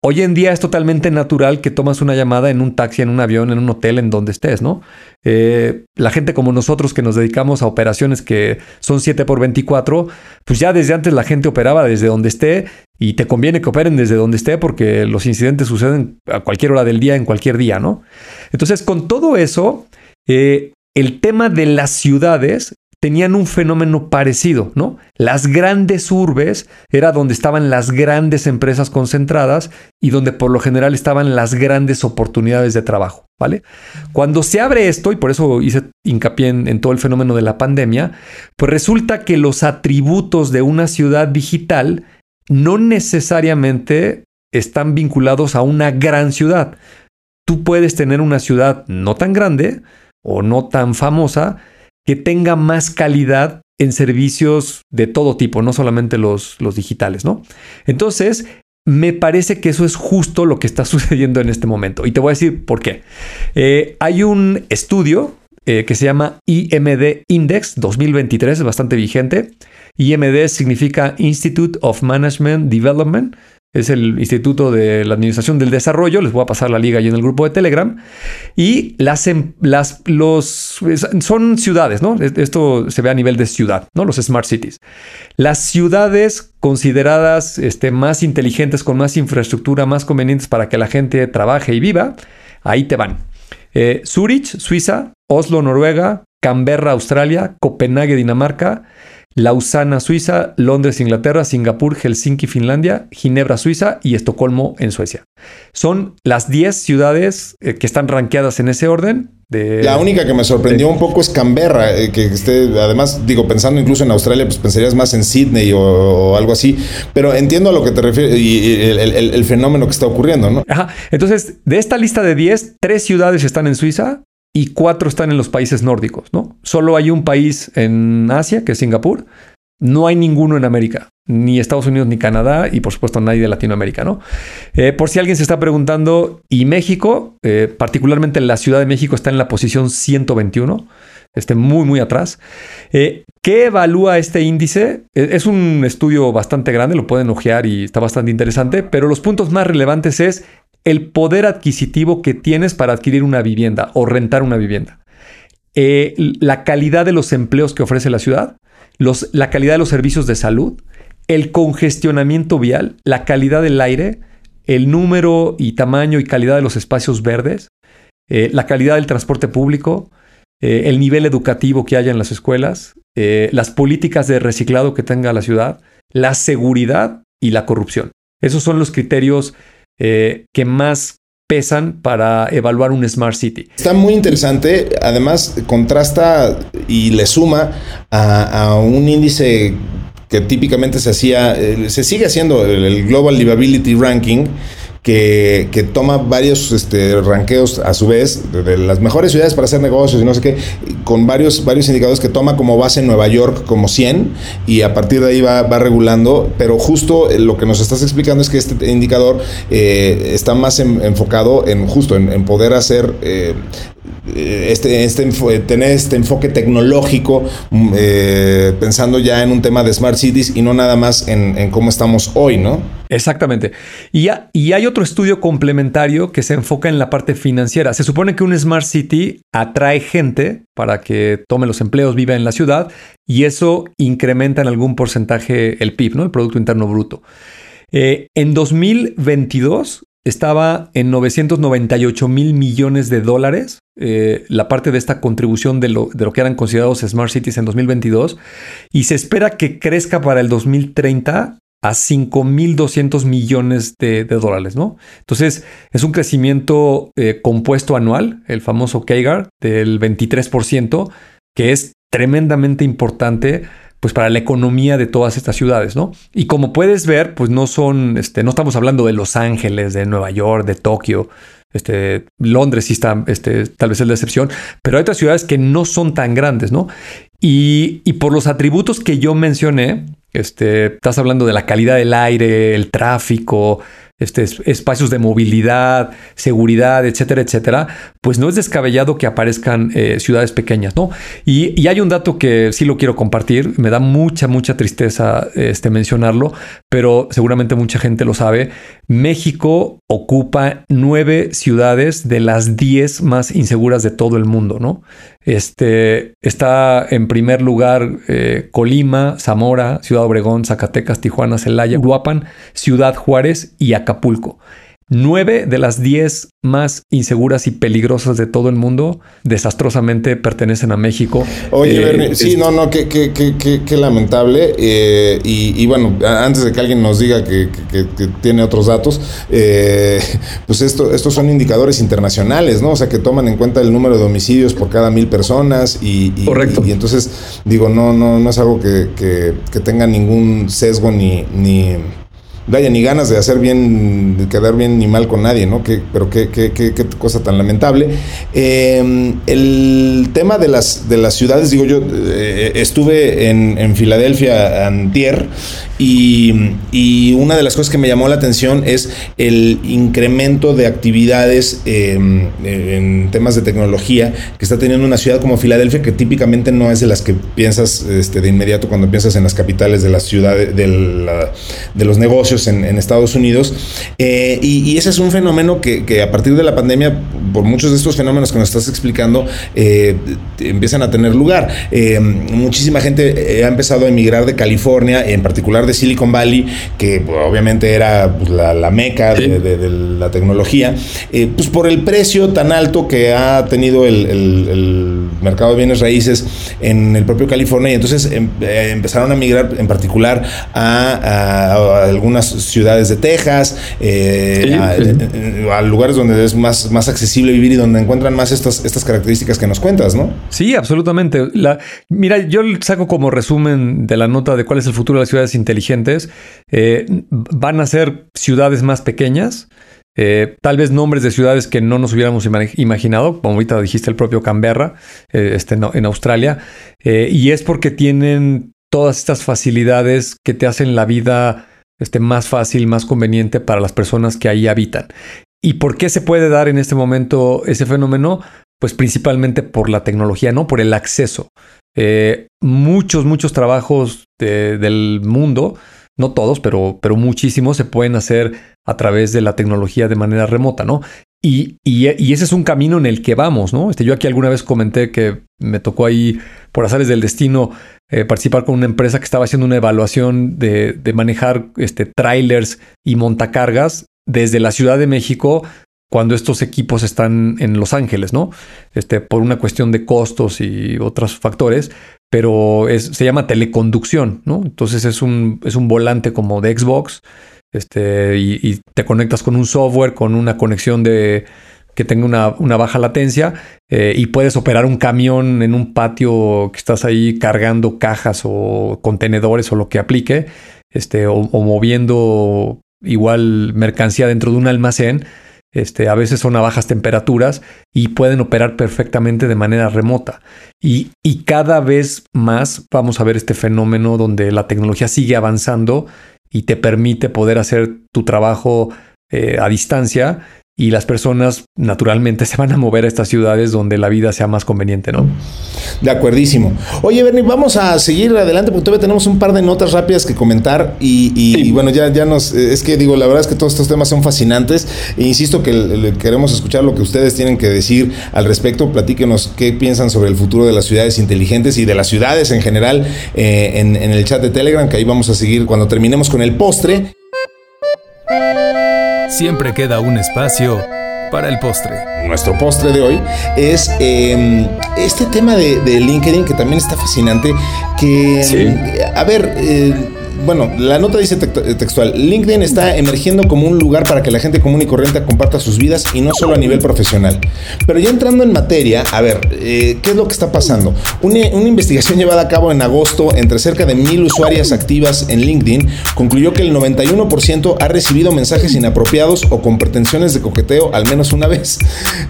Hoy en día es totalmente natural que tomas una llamada en un taxi, en un avión, en un hotel, en donde estés, ¿no? Eh, la gente como nosotros que nos dedicamos a operaciones que son 7 por 24, pues ya desde antes la gente operaba desde donde esté y te conviene que operen desde donde esté porque los incidentes suceden a cualquier hora del día, en cualquier día, ¿no? Entonces, con todo eso, eh, el tema de las ciudades tenían un fenómeno parecido, ¿no? Las grandes urbes era donde estaban las grandes empresas concentradas y donde por lo general estaban las grandes oportunidades de trabajo, ¿vale? Cuando se abre esto, y por eso hice hincapié en, todo el fenómeno de la pandemia, pues resulta que los atributos de una ciudad digital no necesariamente están vinculados a una gran ciudad. Tú puedes tener una ciudad no tan grande o no tan famosa, que tenga más calidad en servicios de todo tipo, no solamente los, los digitales, ¿no? Entonces, me parece que eso es justo lo que está sucediendo en este momento. Y te voy a decir por qué. Eh, hay un estudio eh, que se llama IMD Index 2023, es bastante vigente. IMD significa Institute of Management Development es el Instituto de la Administración del Desarrollo, les voy a pasar la liga ahí en el grupo de Telegram, y las, em, son ciudades, ¿no? Esto se ve a nivel de ciudad, ¿no? Los smart cities. Las ciudades consideradas este, más inteligentes, con más infraestructura, más convenientes para que la gente trabaje y viva, ahí te van. Eh, Zurich, Suiza, Oslo, Noruega, Canberra, Australia, Copenhague, Dinamarca, Lausana, Suiza, Londres, Inglaterra, Singapur, Helsinki, Finlandia, Ginebra, Suiza y Estocolmo en Suecia. Son las 10 ciudades eh, que están rankeadas en ese orden. la única que me sorprendió un poco es Canberra, eh, que esté, además, digo, pensando incluso en Australia, pues pensarías más en Sydney o, algo así, pero entiendo a lo que te refieres y, el, fenómeno que está ocurriendo, ¿no? Ajá. Entonces, de esta lista de 10, tres ciudades están en Suiza, y cuatro están en los países nórdicos, ¿no? Solo hay un país en Asia, que es Singapur. No hay ninguno en América, ni Estados Unidos ni Canadá, y por supuesto nadie de Latinoamérica, ¿no? Eh, por si alguien se está preguntando, y México, eh, particularmente la Ciudad de México, está en la posición 121, este, muy, muy atrás. Eh, ¿Qué evalúa este índice? Es un estudio bastante grande, lo pueden ojear y está bastante interesante, pero los puntos más relevantes es el poder adquisitivo que tienes para adquirir una vivienda o rentar una vivienda. Eh, la calidad de los empleos que ofrece la ciudad, los, la calidad de los servicios de salud, el congestionamiento vial, la calidad del aire, el número y tamaño y calidad de los espacios verdes, eh, la calidad del transporte público, eh, el nivel educativo que haya en las escuelas, las políticas de reciclado que tenga la ciudad, la seguridad y la corrupción. Esos son los criterios eh, que más pesan para evaluar un Smart City. Está muy interesante, además contrasta y le suma a, un índice que típicamente se hacía, eh, se sigue haciendo el Global Livability Ranking, que, toma varios este, ranqueos a su vez de, las mejores ciudades para hacer negocios y no sé qué, con varios, varios indicadores que toma como base en Nueva York como 100 y a partir de ahí va, regulando, pero justo eh, lo que nos estás explicando es que este indicador eh, está más enfocado en justo en, poder hacer... Eh, este, este, tener este enfoque tecnológico, mm, eh, pensando ya en un tema de smart cities y no nada más en, cómo estamos hoy, ¿no? Exactamente. Y, y, hay otro estudio complementario que se enfoca en la parte financiera. Se supone que un smart city atrae gente para que tome los empleos, viva en la ciudad y eso incrementa en algún porcentaje el PIB, ¿no? El Producto Interno Bruto. Eh, en 2022 estaba en 998 mil millones de dólares, eh, la parte de esta contribución de lo, de lo, que eran considerados Smart Cities en 2022, y se espera que crezca para el 2030 a 5.200 millones de, dólares, ¿no? Entonces, es un crecimiento eh, compuesto anual, el famoso CAGR, del 23%, que es tremendamente importante pues para la economía de todas estas ciudades, ¿no? Y como puedes ver, pues no son, este, no estamos hablando de Los Ángeles, de Nueva York, de Tokio, este, Londres sí está, este, tal vez es la excepción, pero hay otras ciudades que no son tan grandes, ¿no? Y, y por los atributos que yo mencioné, este, estás hablando de la calidad del aire, el tráfico, este, espacios de movilidad, seguridad, etcétera, etcétera, pues no es descabellado que aparezcan eh, ciudades pequeñas, ¿no? Y, hay un dato que sí lo quiero compartir, me da mucha, mucha tristeza este, mencionarlo, pero seguramente mucha gente lo sabe. México ocupa nueve ciudades de las diez más inseguras de todo el mundo, ¿no? Este, está en primer lugar eh, Colima, Zamora, Ciudad Obregón, Zacatecas, Tijuana, Celaya, Uruapan, Ciudad Juárez y Acapulco. Nueve de las diez más inseguras y peligrosas de todo el mundo desastrosamente pertenecen a México. Oye, eh, sí, no, no, qué, qué, qué, qué lamentable. Eh, y, bueno, antes de que alguien nos diga que, tiene otros datos, eh, pues esto, estos son indicadores internacionales, ¿no? O sea, que toman en cuenta el número de homicidios por cada mil personas y, Correcto. y, entonces, digo, no, no, no es algo que, tenga ningún sesgo ni, ni vaya, ni ganas de hacer bien, de quedar bien ni mal con nadie, ¿no? Pero qué, qué, qué, qué, cosa tan lamentable. Em, el tema de las, de las ciudades, digo yo, eh, estuve en, en Filadelfia antier y, una de las cosas que me llamó la atención es el incremento de actividades em, en temas de tecnología que está teniendo una ciudad como Filadelfia, que típicamente no es de las que piensas este, de inmediato cuando piensas en las capitales de las ciudades, de, de los negocios en, Estados Unidos. Eh, y, ese es un fenómeno que, a partir de la pandemia, por muchos de estos fenómenos que nos estás explicando, eh, empiezan a tener lugar. Em, muchísima gente ha empezado a emigrar de California, en particular de Silicon Valley, que pues, obviamente era pues, la, meca de, la tecnología, eh, pues por el precio tan alto que ha tenido el, mercado de bienes raíces en el propio California, y entonces em, eh, empezaron a migrar en particular a, algunas ciudades de Texas, eh, a, lugares donde es más, más accesible vivir y donde encuentran más estas, estas características que nos cuentas, ¿no? Sí, absolutamente. La, mira, yo saco como resumen de la nota de cuál es el futuro de las ciudades inteligentes inteligentes, eh, van a ser ciudades más pequeñas, eh, tal vez nombres de ciudades que no nos hubiéramos imaginado, como ahorita dijiste el propio Canberra, eh, este, en Australia, y es porque tienen todas estas facilidades que te hacen la vida este, más fácil, más conveniente para las personas que ahí habitan. ¿Y por qué se puede dar en este momento ese fenómeno? Pues principalmente por la tecnología, ¿no? Por el acceso. Eh, muchos, muchos trabajos del mundo, no todos, pero, pero muchísimos se pueden hacer a través de la tecnología de manera remota, ¿no? Y, ese es un camino en el que vamos, ¿no? Este, yo aquí alguna vez comenté que me tocó ahí, por azares del destino, eh, participar con una empresa que estaba haciendo una evaluación de, de manejar este, trailers y montacargas desde la Ciudad de México cuando estos equipos están en Los Ángeles, ¿no? Este, por una cuestión de costos y otros factores, pero se llama teleconducción, ¿no? Entonces es un, es un volante como de Xbox, este, y, te conectas con un software, con una conexión de que tenga una, baja latencia eh, y puedes operar un camión en un patio que estás ahí cargando cajas o contenedores o lo que aplique, este, o moviendo igual mercancía dentro de un almacén este, a veces son a bajas temperaturas y pueden operar perfectamente de manera remota. Y, cada vez más vamos a ver este fenómeno donde la tecnología sigue avanzando y te permite poder hacer tu trabajo eh, a distancia y las personas naturalmente se van a mover a estas ciudades donde la vida sea más conveniente, ¿no? De acuerdísimo. Oye, Bernie, vamos a seguir adelante porque todavía tenemos un par de notas rápidas que comentar y, bueno, ya, ya nos... Es que digo, la verdad es que todos estos temas son fascinantes e insisto que queremos escuchar lo que ustedes tienen que decir al respecto. Platíquenos qué piensan sobre el futuro de las ciudades inteligentes y de las ciudades en general eh, en, en el chat de Telegram, que ahí vamos a seguir cuando terminemos con el postre siempre queda un espacio para el postre. Nuestro postre de hoy es em, este tema de, LinkedIn que también está fascinante. Que, a ver, eh, bueno, la nota dice textual, LinkedIn está emergiendo como un lugar para que la gente común y corriente comparta sus vidas y no solo a nivel profesional. Pero ya entrando en materia, a ver, eh, ¿qué es lo que está pasando? Una, investigación llevada a cabo en agosto entre cerca de mil usuarias activas en LinkedIn concluyó que el 91% ha recibido mensajes inapropiados o con pretensiones de coqueteo al menos una vez.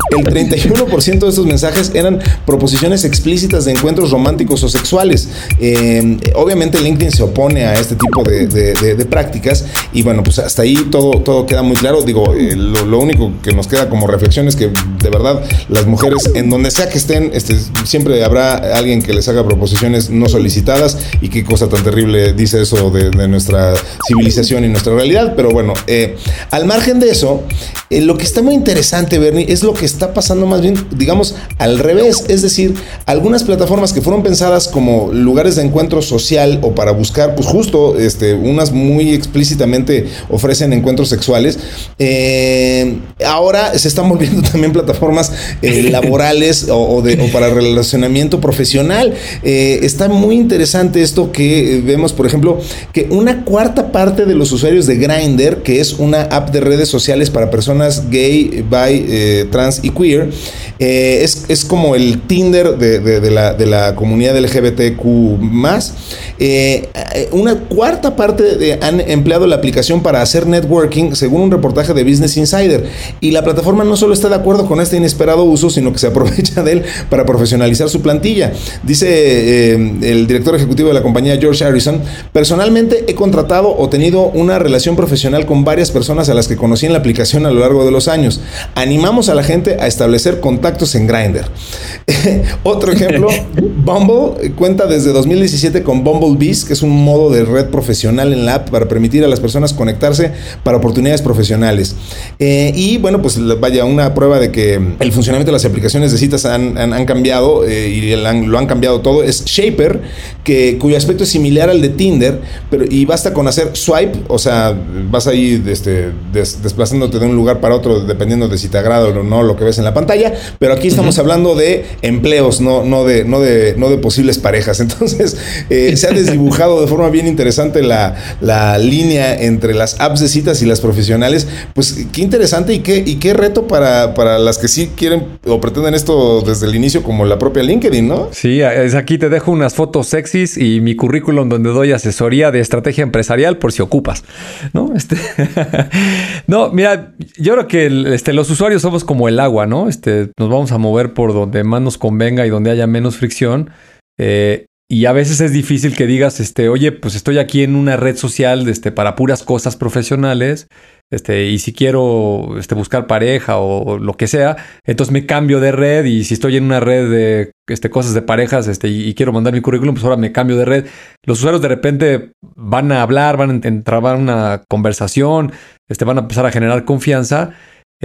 El 31% de estos mensajes eran proposiciones explícitas de encuentros románticos o sexuales. Eh, obviamente LinkedIn se opone a este tipo de, prácticas. Y bueno, pues hasta ahí todo, todo queda muy claro. Digo, eh, lo, único que nos queda como reflexión es que de verdad las mujeres, en donde sea que estén, este, siempre habrá alguien que les haga proposiciones no solicitadas. Y qué cosa tan terrible dice eso de, nuestra civilización y nuestra realidad. Pero bueno, eh, al margen de eso, lo que está muy interesante, Bernie, es lo que está pasando más bien, digamos, al revés. Es decir, algunas plataformas que fueron pensadas como lugares de encuentro social o para buscar, pues justo este, unas muy explícitamente ofrecen encuentros sexuales. Eh, ahora se están volviendo también plataformas eh, laborales o, de, para relacionamiento profesional. Eh, está muy interesante esto que vemos, por ejemplo, que una cuarta parte de los usuarios de Grindr, que es una app de redes sociales para personas gay, bi, trans y queer, es, es, como el Tinder de, la, de la comunidad LGBTQ más. una cuarta parte han empleado la aplicación para hacer networking, según un reportaje de Business Insider. Y la plataforma no solo está de acuerdo con este inesperado uso, sino que se aprovecha de él para profesionalizar su plantilla. Dice eh, el director ejecutivo de la compañía, George Harrison, personalmente he contratado o tenido una relación profesional con varias personas a las que conocí en la aplicación a lo largo de los años. Animamos a la gente a establecer contactos en Grindr. Otro ejemplo, Bumble cuenta desde 2017 con Bumble Bees, que es un modo de red profesional en la app para permitir a las personas conectarse para oportunidades profesionales. Eh, y bueno, pues vaya, una prueba de que el funcionamiento de las aplicaciones de citas han, cambiado eh, y lo han cambiado todo es Shaper, que, cuyo aspecto es similar al de Tinder, pero y basta con hacer swipe, o sea, vas ahí este, desplazándote de un lugar para otro dependiendo de si te agrada o no lo que ves en la pantalla, pero aquí estamos hablando de empleos, no, no, de, no, de, no de posibles parejas. Entonces, eh, se ha desdibujado de forma bien interesante la, la, línea entre las apps de citas y las profesionales. Pues qué interesante y qué, y qué reto para, para las que sí quieren o pretenden esto desde el inicio, como la propia LinkedIn, ¿no? Sí, es aquí te dejo unas fotos sexys y mi currículum donde doy asesoría de estrategia empresarial por si ocupas, ¿no? Este, no, mira, yo creo que este, los usuarios somos como el agua, ¿no? Este, nos vamos a mover por donde más nos convenga y donde haya menos fricción. Eh, y a veces es difícil que digas, este, oye, pues estoy aquí en una red social este, para puras cosas profesionales, este, y si quiero este, buscar pareja o, lo que sea, entonces me cambio de red y si estoy en una red de este, cosas de parejas este, y, quiero mandar mi currículum, pues ahora me cambio de red. Los usuarios de repente van a hablar, van a entrar una conversación, este, van a empezar a generar confianza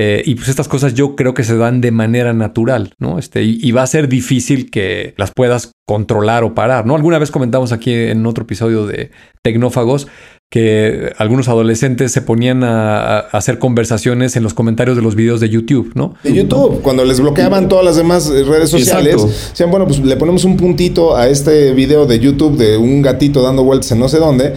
eh, y pues estas cosas yo creo que se dan de manera natural, ¿no? Este, y, va a ser difícil que las puedas controlar o parar, ¿no? Alguna vez comentamos aquí en otro episodio de Tecnófagos que algunos adolescentes se ponían a, hacer conversaciones en los comentarios de los videos de YouTube, ¿no? De YouTube, cuando les bloqueaban todas las demás eh, redes sociales, decían, bueno, pues le ponemos un puntito a este video de YouTube de un gatito dando vueltas en no sé dónde,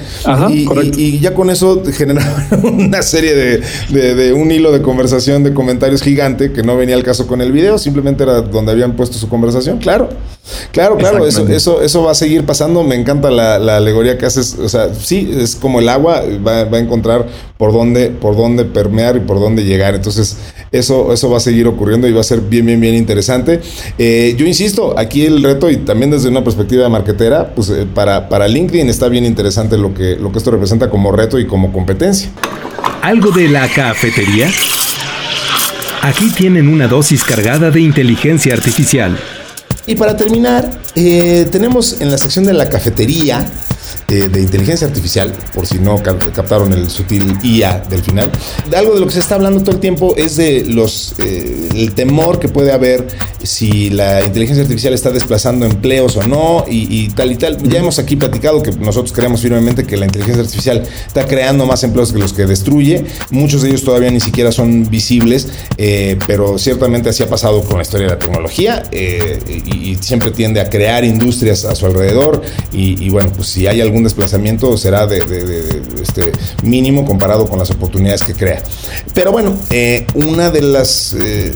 y, ya con eso generaban una serie de, de, un hilo de conversación de comentarios gigante que no venía al caso con el video, simplemente era donde habían puesto su conversación, claro. Claro, claro, eso, eso, eso va a seguir pasando. Me encanta la, la alegoría que haces. O sea, sí, es como el agua, va, a encontrar por dónde, por dónde permear y por dónde llegar. Entonces, eso, eso va a seguir ocurriendo y va a ser bien, bien, bien interesante. Eh, yo insisto, aquí el reto, y también desde una perspectiva marketera, pues eh, para, para LinkedIn está bien interesante lo que, lo que esto representa como reto y como competencia. ¿Algo de la cafetería? Aquí tienen una dosis cargada de inteligencia artificial. Y para terminar, eh, tenemos en la sección de la cafetería eh, de inteligencia artificial, por si no captaron el sutil IA del final. Algo de lo que se está hablando todo el tiempo es de los eh, el temor que puede haber si la inteligencia artificial está desplazando empleos o no y, tal y tal. Ya hemos aquí platicado que nosotros creemos firmemente que la inteligencia artificial está creando más empleos que los que destruye. Muchos de ellos todavía ni siquiera son visibles, eh, pero ciertamente así ha pasado con la historia de la tecnología y, siempre tiende a crear industrias a su alrededor y, y bueno, pues si hay algún desplazamiento será de, este mínimo comparado con las oportunidades que crea. Pero bueno, eh, una de las eh,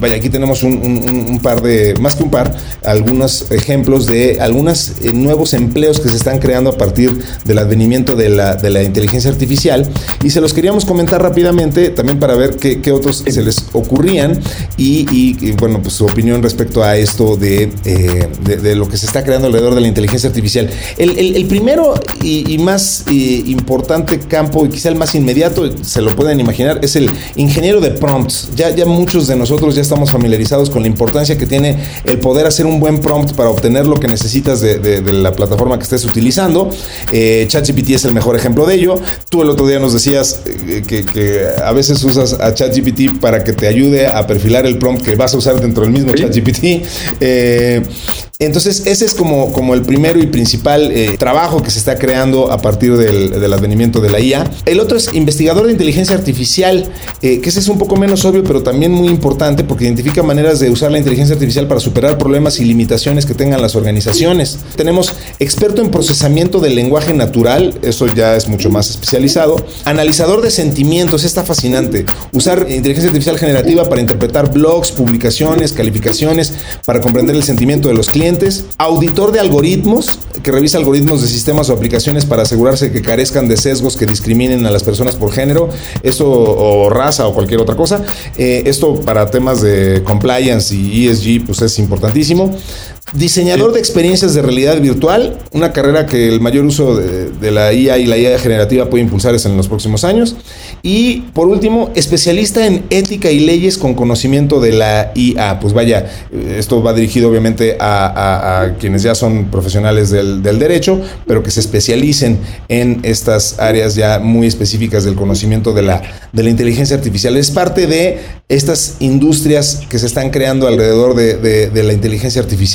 vaya, aquí tenemos un, par de, más que un par, algunos ejemplos de algunos eh, nuevos empleos que se están creando a partir del advenimiento de la, de la inteligencia artificial. Y se los queríamos comentar rápidamente también para ver qué, otros se les ocurrían y, bueno, pues su opinión respecto a esto de, eh, de, lo que se está creando alrededor de la inteligencia artificial. El, primero y, más eh, importante campo, y quizá el más inmediato, se lo pueden imaginar, es el ingeniero de prompts. Ya, ya muchos de nosotros ya estamos familiarizados con la importancia que tiene el poder hacer un buen prompt para obtener lo que necesitas de, la plataforma que estés utilizando. Eh, ChatGPT es el mejor ejemplo de ello. Tú el otro día nos decías eh, que, a veces usas a ChatGPT para que te ayude a perfilar el prompt que vas a usar dentro del mismo ChatGPT. Eh, entonces, ese es como, como el primero y principal eh, trabajo que se está creando a partir del, advenimiento de la IA. El otro es investigador de inteligencia artificial, eh, que ese es un poco menos obvio, pero también muy importante porque identifica maneras de usar la inteligencia artificial para superar problemas y limitaciones que tengan las organizaciones. Tenemos experto en procesamiento del lenguaje natural, eso ya es mucho más especializado. Analizador de sentimientos, está fascinante. Usar inteligencia artificial generativa para interpretar blogs, publicaciones, calificaciones, para comprender el sentimiento de los clientes auditor de algoritmos, que revisa algoritmos de sistemas o aplicaciones para asegurarse que carezcan de sesgos que discriminen a las personas por género, eso o raza o cualquier otra cosa. Eh, esto para temas de compliance y ESG, pues es importantísimo. Diseñador de experiencias de realidad virtual, una carrera que el mayor uso de, la IA y la IA generativa puede impulsar en los próximos años. Y por último, especialista en ética y leyes con conocimiento de la IA. Pues vaya, esto va dirigido obviamente a, quienes ya son profesionales del, derecho, pero que se especialicen en estas áreas ya muy específicas del conocimiento de la, de la inteligencia artificial. Es parte de estas industrias que se están creando alrededor de, de la inteligencia artificial,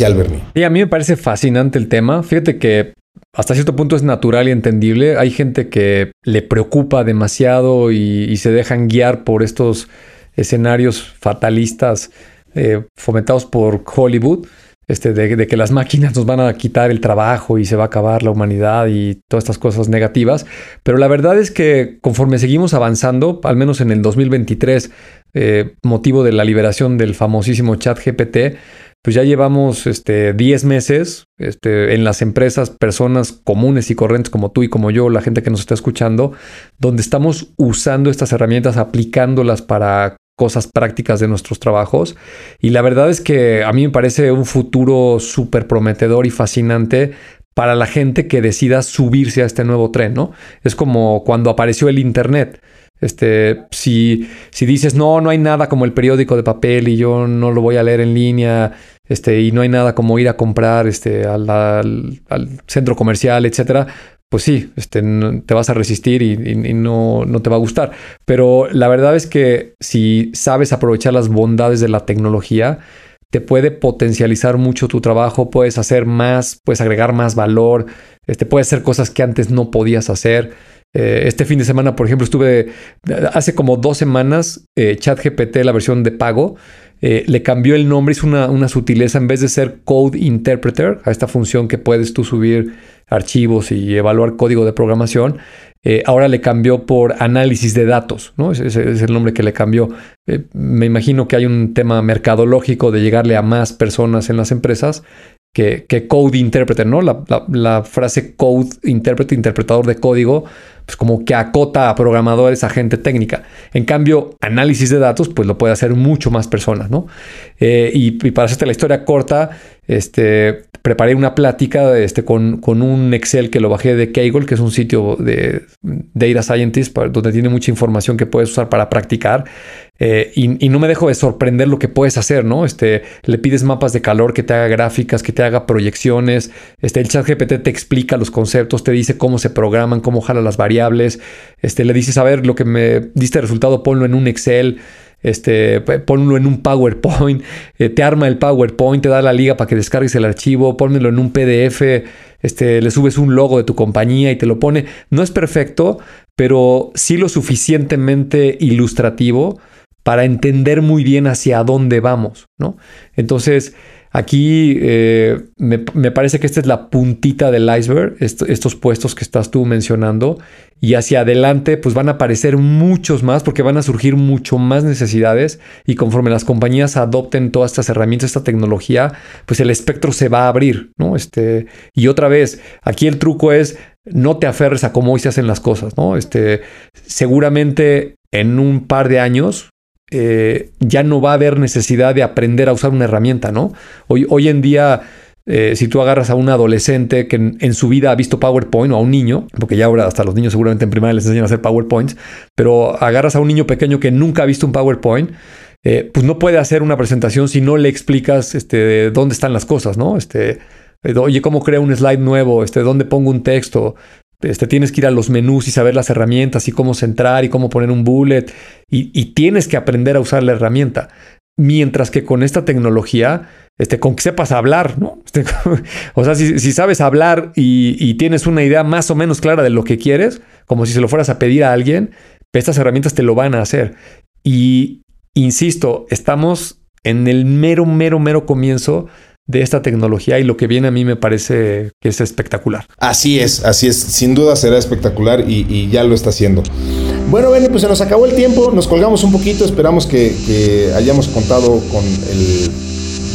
y a mí me parece fascinante el tema. Fíjate que hasta cierto punto es natural y entendible. Hay gente que le preocupa demasiado y, se dejan guiar por estos escenarios fatalistas eh, fomentados por Hollywood. Este, de, que las máquinas nos van a quitar el trabajo y se va a acabar la humanidad y todas estas cosas negativas. Pero la verdad es que conforme seguimos avanzando, al menos en el 2023, eh, motivo de la liberación del famosísimo chat GPT, pues ya llevamos este, 10 meses este, en las empresas, personas comunes y corrientes como tú y como yo, la gente que nos está escuchando, donde estamos usando estas herramientas, aplicándolas para cosas prácticas de nuestros trabajos. Y la verdad es que a mí me parece un futuro súper prometedor y fascinante para la gente que decida subirse a este nuevo tren, ¿no? Es como cuando apareció el Internet. Este, si, si dices, no, no hay nada como el periódico de papel y yo no lo voy a leer en línea, este, y no hay nada como ir a comprar este, al, centro comercial, etcétera, pues sí, este, te vas a resistir y, no, no, te va a gustar. Pero la verdad es que si sabes aprovechar las bondades de la tecnología, te puede potencializar mucho tu trabajo, puedes hacer más, puedes agregar más valor, este, puedes hacer cosas que antes no podías hacer. Eh, este fin de semana, por ejemplo, estuve hace como dos semanas, eh, ChatGPT, la versión de pago, eh, le cambió el nombre, hizo una, una, sutileza, en vez de ser Code Interpreter, a esta función que puedes tú subir archivos y evaluar código de programación, ahora le cambió por análisis de datos, ¿no? Ese, es el nombre que le cambió. me imagino que hay un tema mercadológico de llegarle a más personas en las empresas que, Code Interpreter, ¿no? La, la, frase Code Interpreter, interpretador de código, pues como que acota a programadores, a gente técnica. En cambio, análisis de datos, pues lo puede hacer mucho más personas, ¿no? Eh, y, para hacerte la historia corta, este, preparé una plática este, con, con, un Excel que lo bajé de Kaggle, que es un sitio de Data Scientist, donde tiene mucha información que puedes usar para practicar. Eh, y, no me dejo de sorprender lo que puedes hacer, ¿no? Este, le pides mapas de calor, que te haga gráficas, que te haga proyecciones. Este, el chat GPT te explica los conceptos, te dice cómo se programan, cómo jala las variables. Este, le dices, a ver, lo que me diste resultado, ponlo en un Excel este, ponlo en un PowerPoint, eh, te arma el PowerPoint, te da la liga para que descargues el archivo, ponlo en un PDF, este, le subes un logo de tu compañía y te lo pone. No es perfecto, pero sí lo suficientemente ilustrativo para entender muy bien hacia dónde vamos, ¿no? Entonces, Aquí eh, me, parece que esta es la puntita del iceberg, estos puestos que estás tú mencionando, y hacia adelante pues van a aparecer muchos más porque van a surgir mucho más necesidades y conforme las compañías adopten todas estas herramientas, esta tecnología, pues el espectro se va a abrir, ¿no? Este, y otra vez, aquí el truco es no te aferres a cómo hoy se hacen las cosas, ¿no? Este, seguramente en un par de años eh, ya no va a haber necesidad de aprender a usar una herramienta, ¿no? Hoy, en día, eh, si tú agarras a un adolescente que en, su vida ha visto PowerPoint o a un niño, porque ya ahora hasta los niños seguramente en primaria les enseñan a hacer PowerPoints, pero agarras a un niño pequeño que nunca ha visto un PowerPoint, eh, pues no puede hacer una presentación si no le explicas este, dónde están las cosas, ¿no? Este, oye, ¿cómo creo un slide nuevo? Este, ¿Dónde pongo un texto? Este, tienes que ir a los menús y saber las herramientas y cómo centrar y cómo poner un bullet y, tienes que aprender a usar la herramienta. Mientras que con esta tecnología, este, con que sepas hablar, ¿no? Este, o sea, si, sabes hablar y, tienes una idea más o menos clara de lo que quieres, como si se lo fueras a pedir a alguien, estas herramientas te lo van a hacer. Y insisto, estamos en el mero, mero, mero comienzo de esta tecnología y lo que viene a mí me parece que es espectacular. Así es, así es, sin duda será espectacular y, ya lo está haciendo. Bueno, Benny, pues se nos acabó el tiempo, nos colgamos un poquito, esperamos que, hayamos contado con el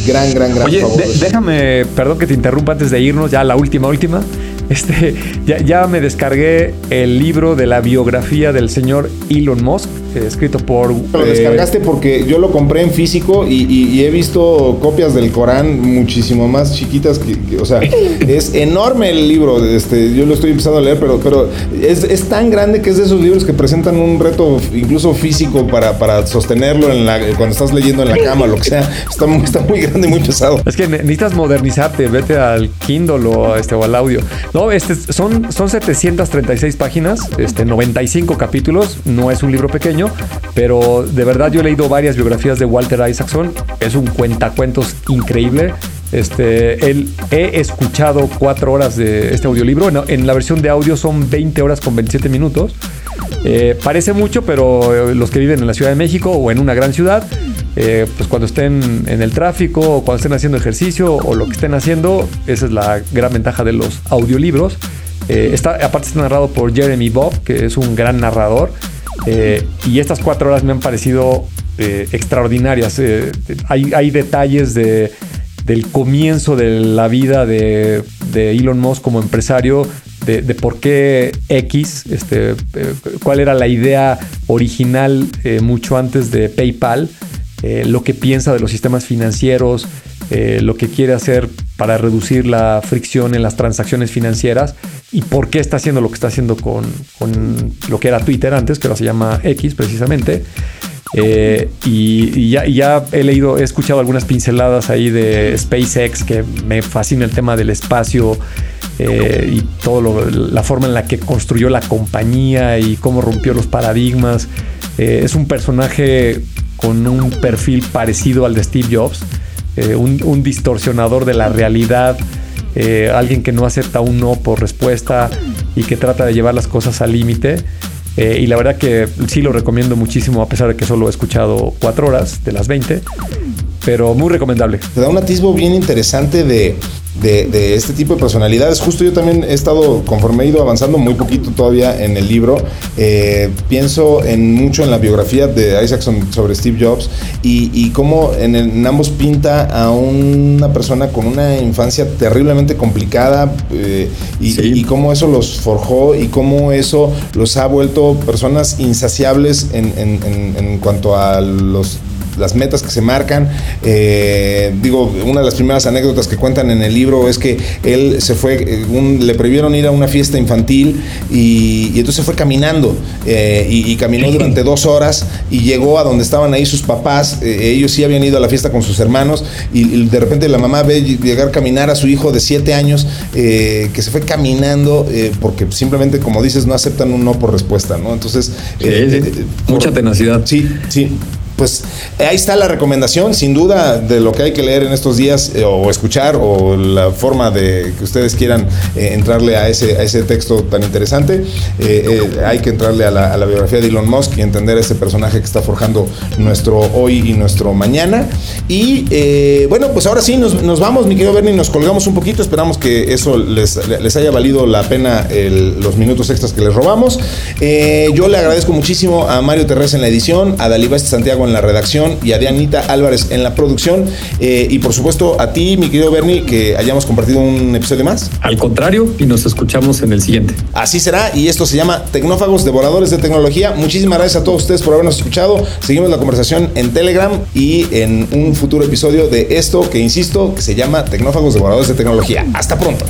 gran, gran, gran Oye, déjame, perdón que te interrumpa antes de irnos, ya la última, última. Este, ya, ya me descargué el libro de la biografía del señor Elon Musk escrito por... Lo descargaste porque yo lo compré en físico y, he visto copias del Corán muchísimo más chiquitas que, o sea, es enorme el libro, este, yo lo estoy empezando a leer, pero, pero es, tan grande que es de esos libros que presentan un reto incluso físico para, para sostenerlo en la, cuando estás leyendo en la cama, lo que sea, está, está muy grande y muy pesado. Es que necesitas modernizarte, vete al Kindle o, este, o al audio. No, este, son, son 736 páginas, este, 95 capítulos, no es un libro pequeño pero de verdad yo he leído varias biografías de Walter Isaacson. Es un cuentacuentos increíble. Este, he escuchado cuatro horas de este audiolibro. En, en la versión de audio son 20 horas con 27 minutos. Eh, parece mucho, pero eh, los que viven en la Ciudad de México o en una gran ciudad, eh, pues cuando estén en el tráfico o cuando estén haciendo ejercicio o lo que estén haciendo, esa es la gran ventaja de los audiolibros. está, aparte está narrado por Jeremy Bob, que es un gran narrador. Y estas cuatro horas me han parecido extraordinarias. Hay, detalles de, del comienzo de la vida de, Elon Musk como empresario, de, por qué X, este, cuál era la idea original mucho antes de PayPal, lo que piensa de los sistemas financieros, lo que quiere hacer para reducir la fricción en las transacciones financieras y por qué está haciendo lo que está haciendo con, lo que era Twitter antes, que ahora se llama X precisamente. Eh, y, ya, he leído, he escuchado algunas pinceladas ahí de SpaceX que me fascina el tema del espacio eh, y toda la forma en la que construyó la compañía y cómo rompió los paradigmas. Eh, es un personaje con un perfil parecido al de Steve Jobs, un, un distorsionador de la realidad eh, alguien que no acepta un no por respuesta y que trata de llevar las cosas al límite. Eh, y la verdad que sí lo recomiendo muchísimo, a pesar de que solo he escuchado cuatro horas de las 20, pero muy recomendable. Te da un atisbo bien interesante de de, este tipo de personalidades. Justo yo también he estado, conforme he ido avanzando muy poquito todavía en el libro, eh, pienso en mucho en la biografía de Isaacson sobre Steve Jobs y, cómo en, ambos pinta a una persona con una infancia terriblemente complicada eh, y, cómo eso los forjó y cómo eso los ha vuelto personas insaciables en, en cuanto a los las metas que se marcan. Eh, digo, una de las primeras anécdotas que cuentan en el libro es que él se fue, eh, le prohibieron ir a una fiesta infantil y, entonces se fue caminando eh, y, caminó durante dos horas y llegó a donde estaban ahí sus papás. ellos sí habían ido a la fiesta con sus hermanos y, de repente la mamá ve llegar a caminar a su hijo de siete años que se fue caminando porque simplemente, como dices, no aceptan un no por respuesta, ¿no? Entonces, mucha tenacidad. Sí, sí pues ahí está la recomendación, sin duda, de lo que hay que leer en estos días eh, o escuchar o la forma de que ustedes quieran eh, entrarle a ese, a ese texto tan interesante. Eh, hay que entrarle a la, biografía de Elon Musk y entender ese personaje que está forjando nuestro hoy y nuestro mañana. Y bueno, pues ahora sí nos, vamos, mi querido Bernie, nos colgamos un poquito. Esperamos que eso les, les haya valido la pena los minutos extras que les robamos. yo le agradezco muchísimo a Mario Terrés en la edición, a Dalibás Santiago en la redacción y a Dianita Álvarez en la producción. Eh, y por supuesto a ti, mi querido Bernie, que hayamos compartido un episodio más. Al contrario, y nos escuchamos en el siguiente. Así será, y esto se llama Tecnófagos Devoradores de Tecnología. Muchísimas gracias a todos ustedes por habernos escuchado. Seguimos la conversación en Telegram y en un futuro episodio de esto que, insisto, que se llama Tecnófagos Devoradores de Tecnología. Hasta pronto.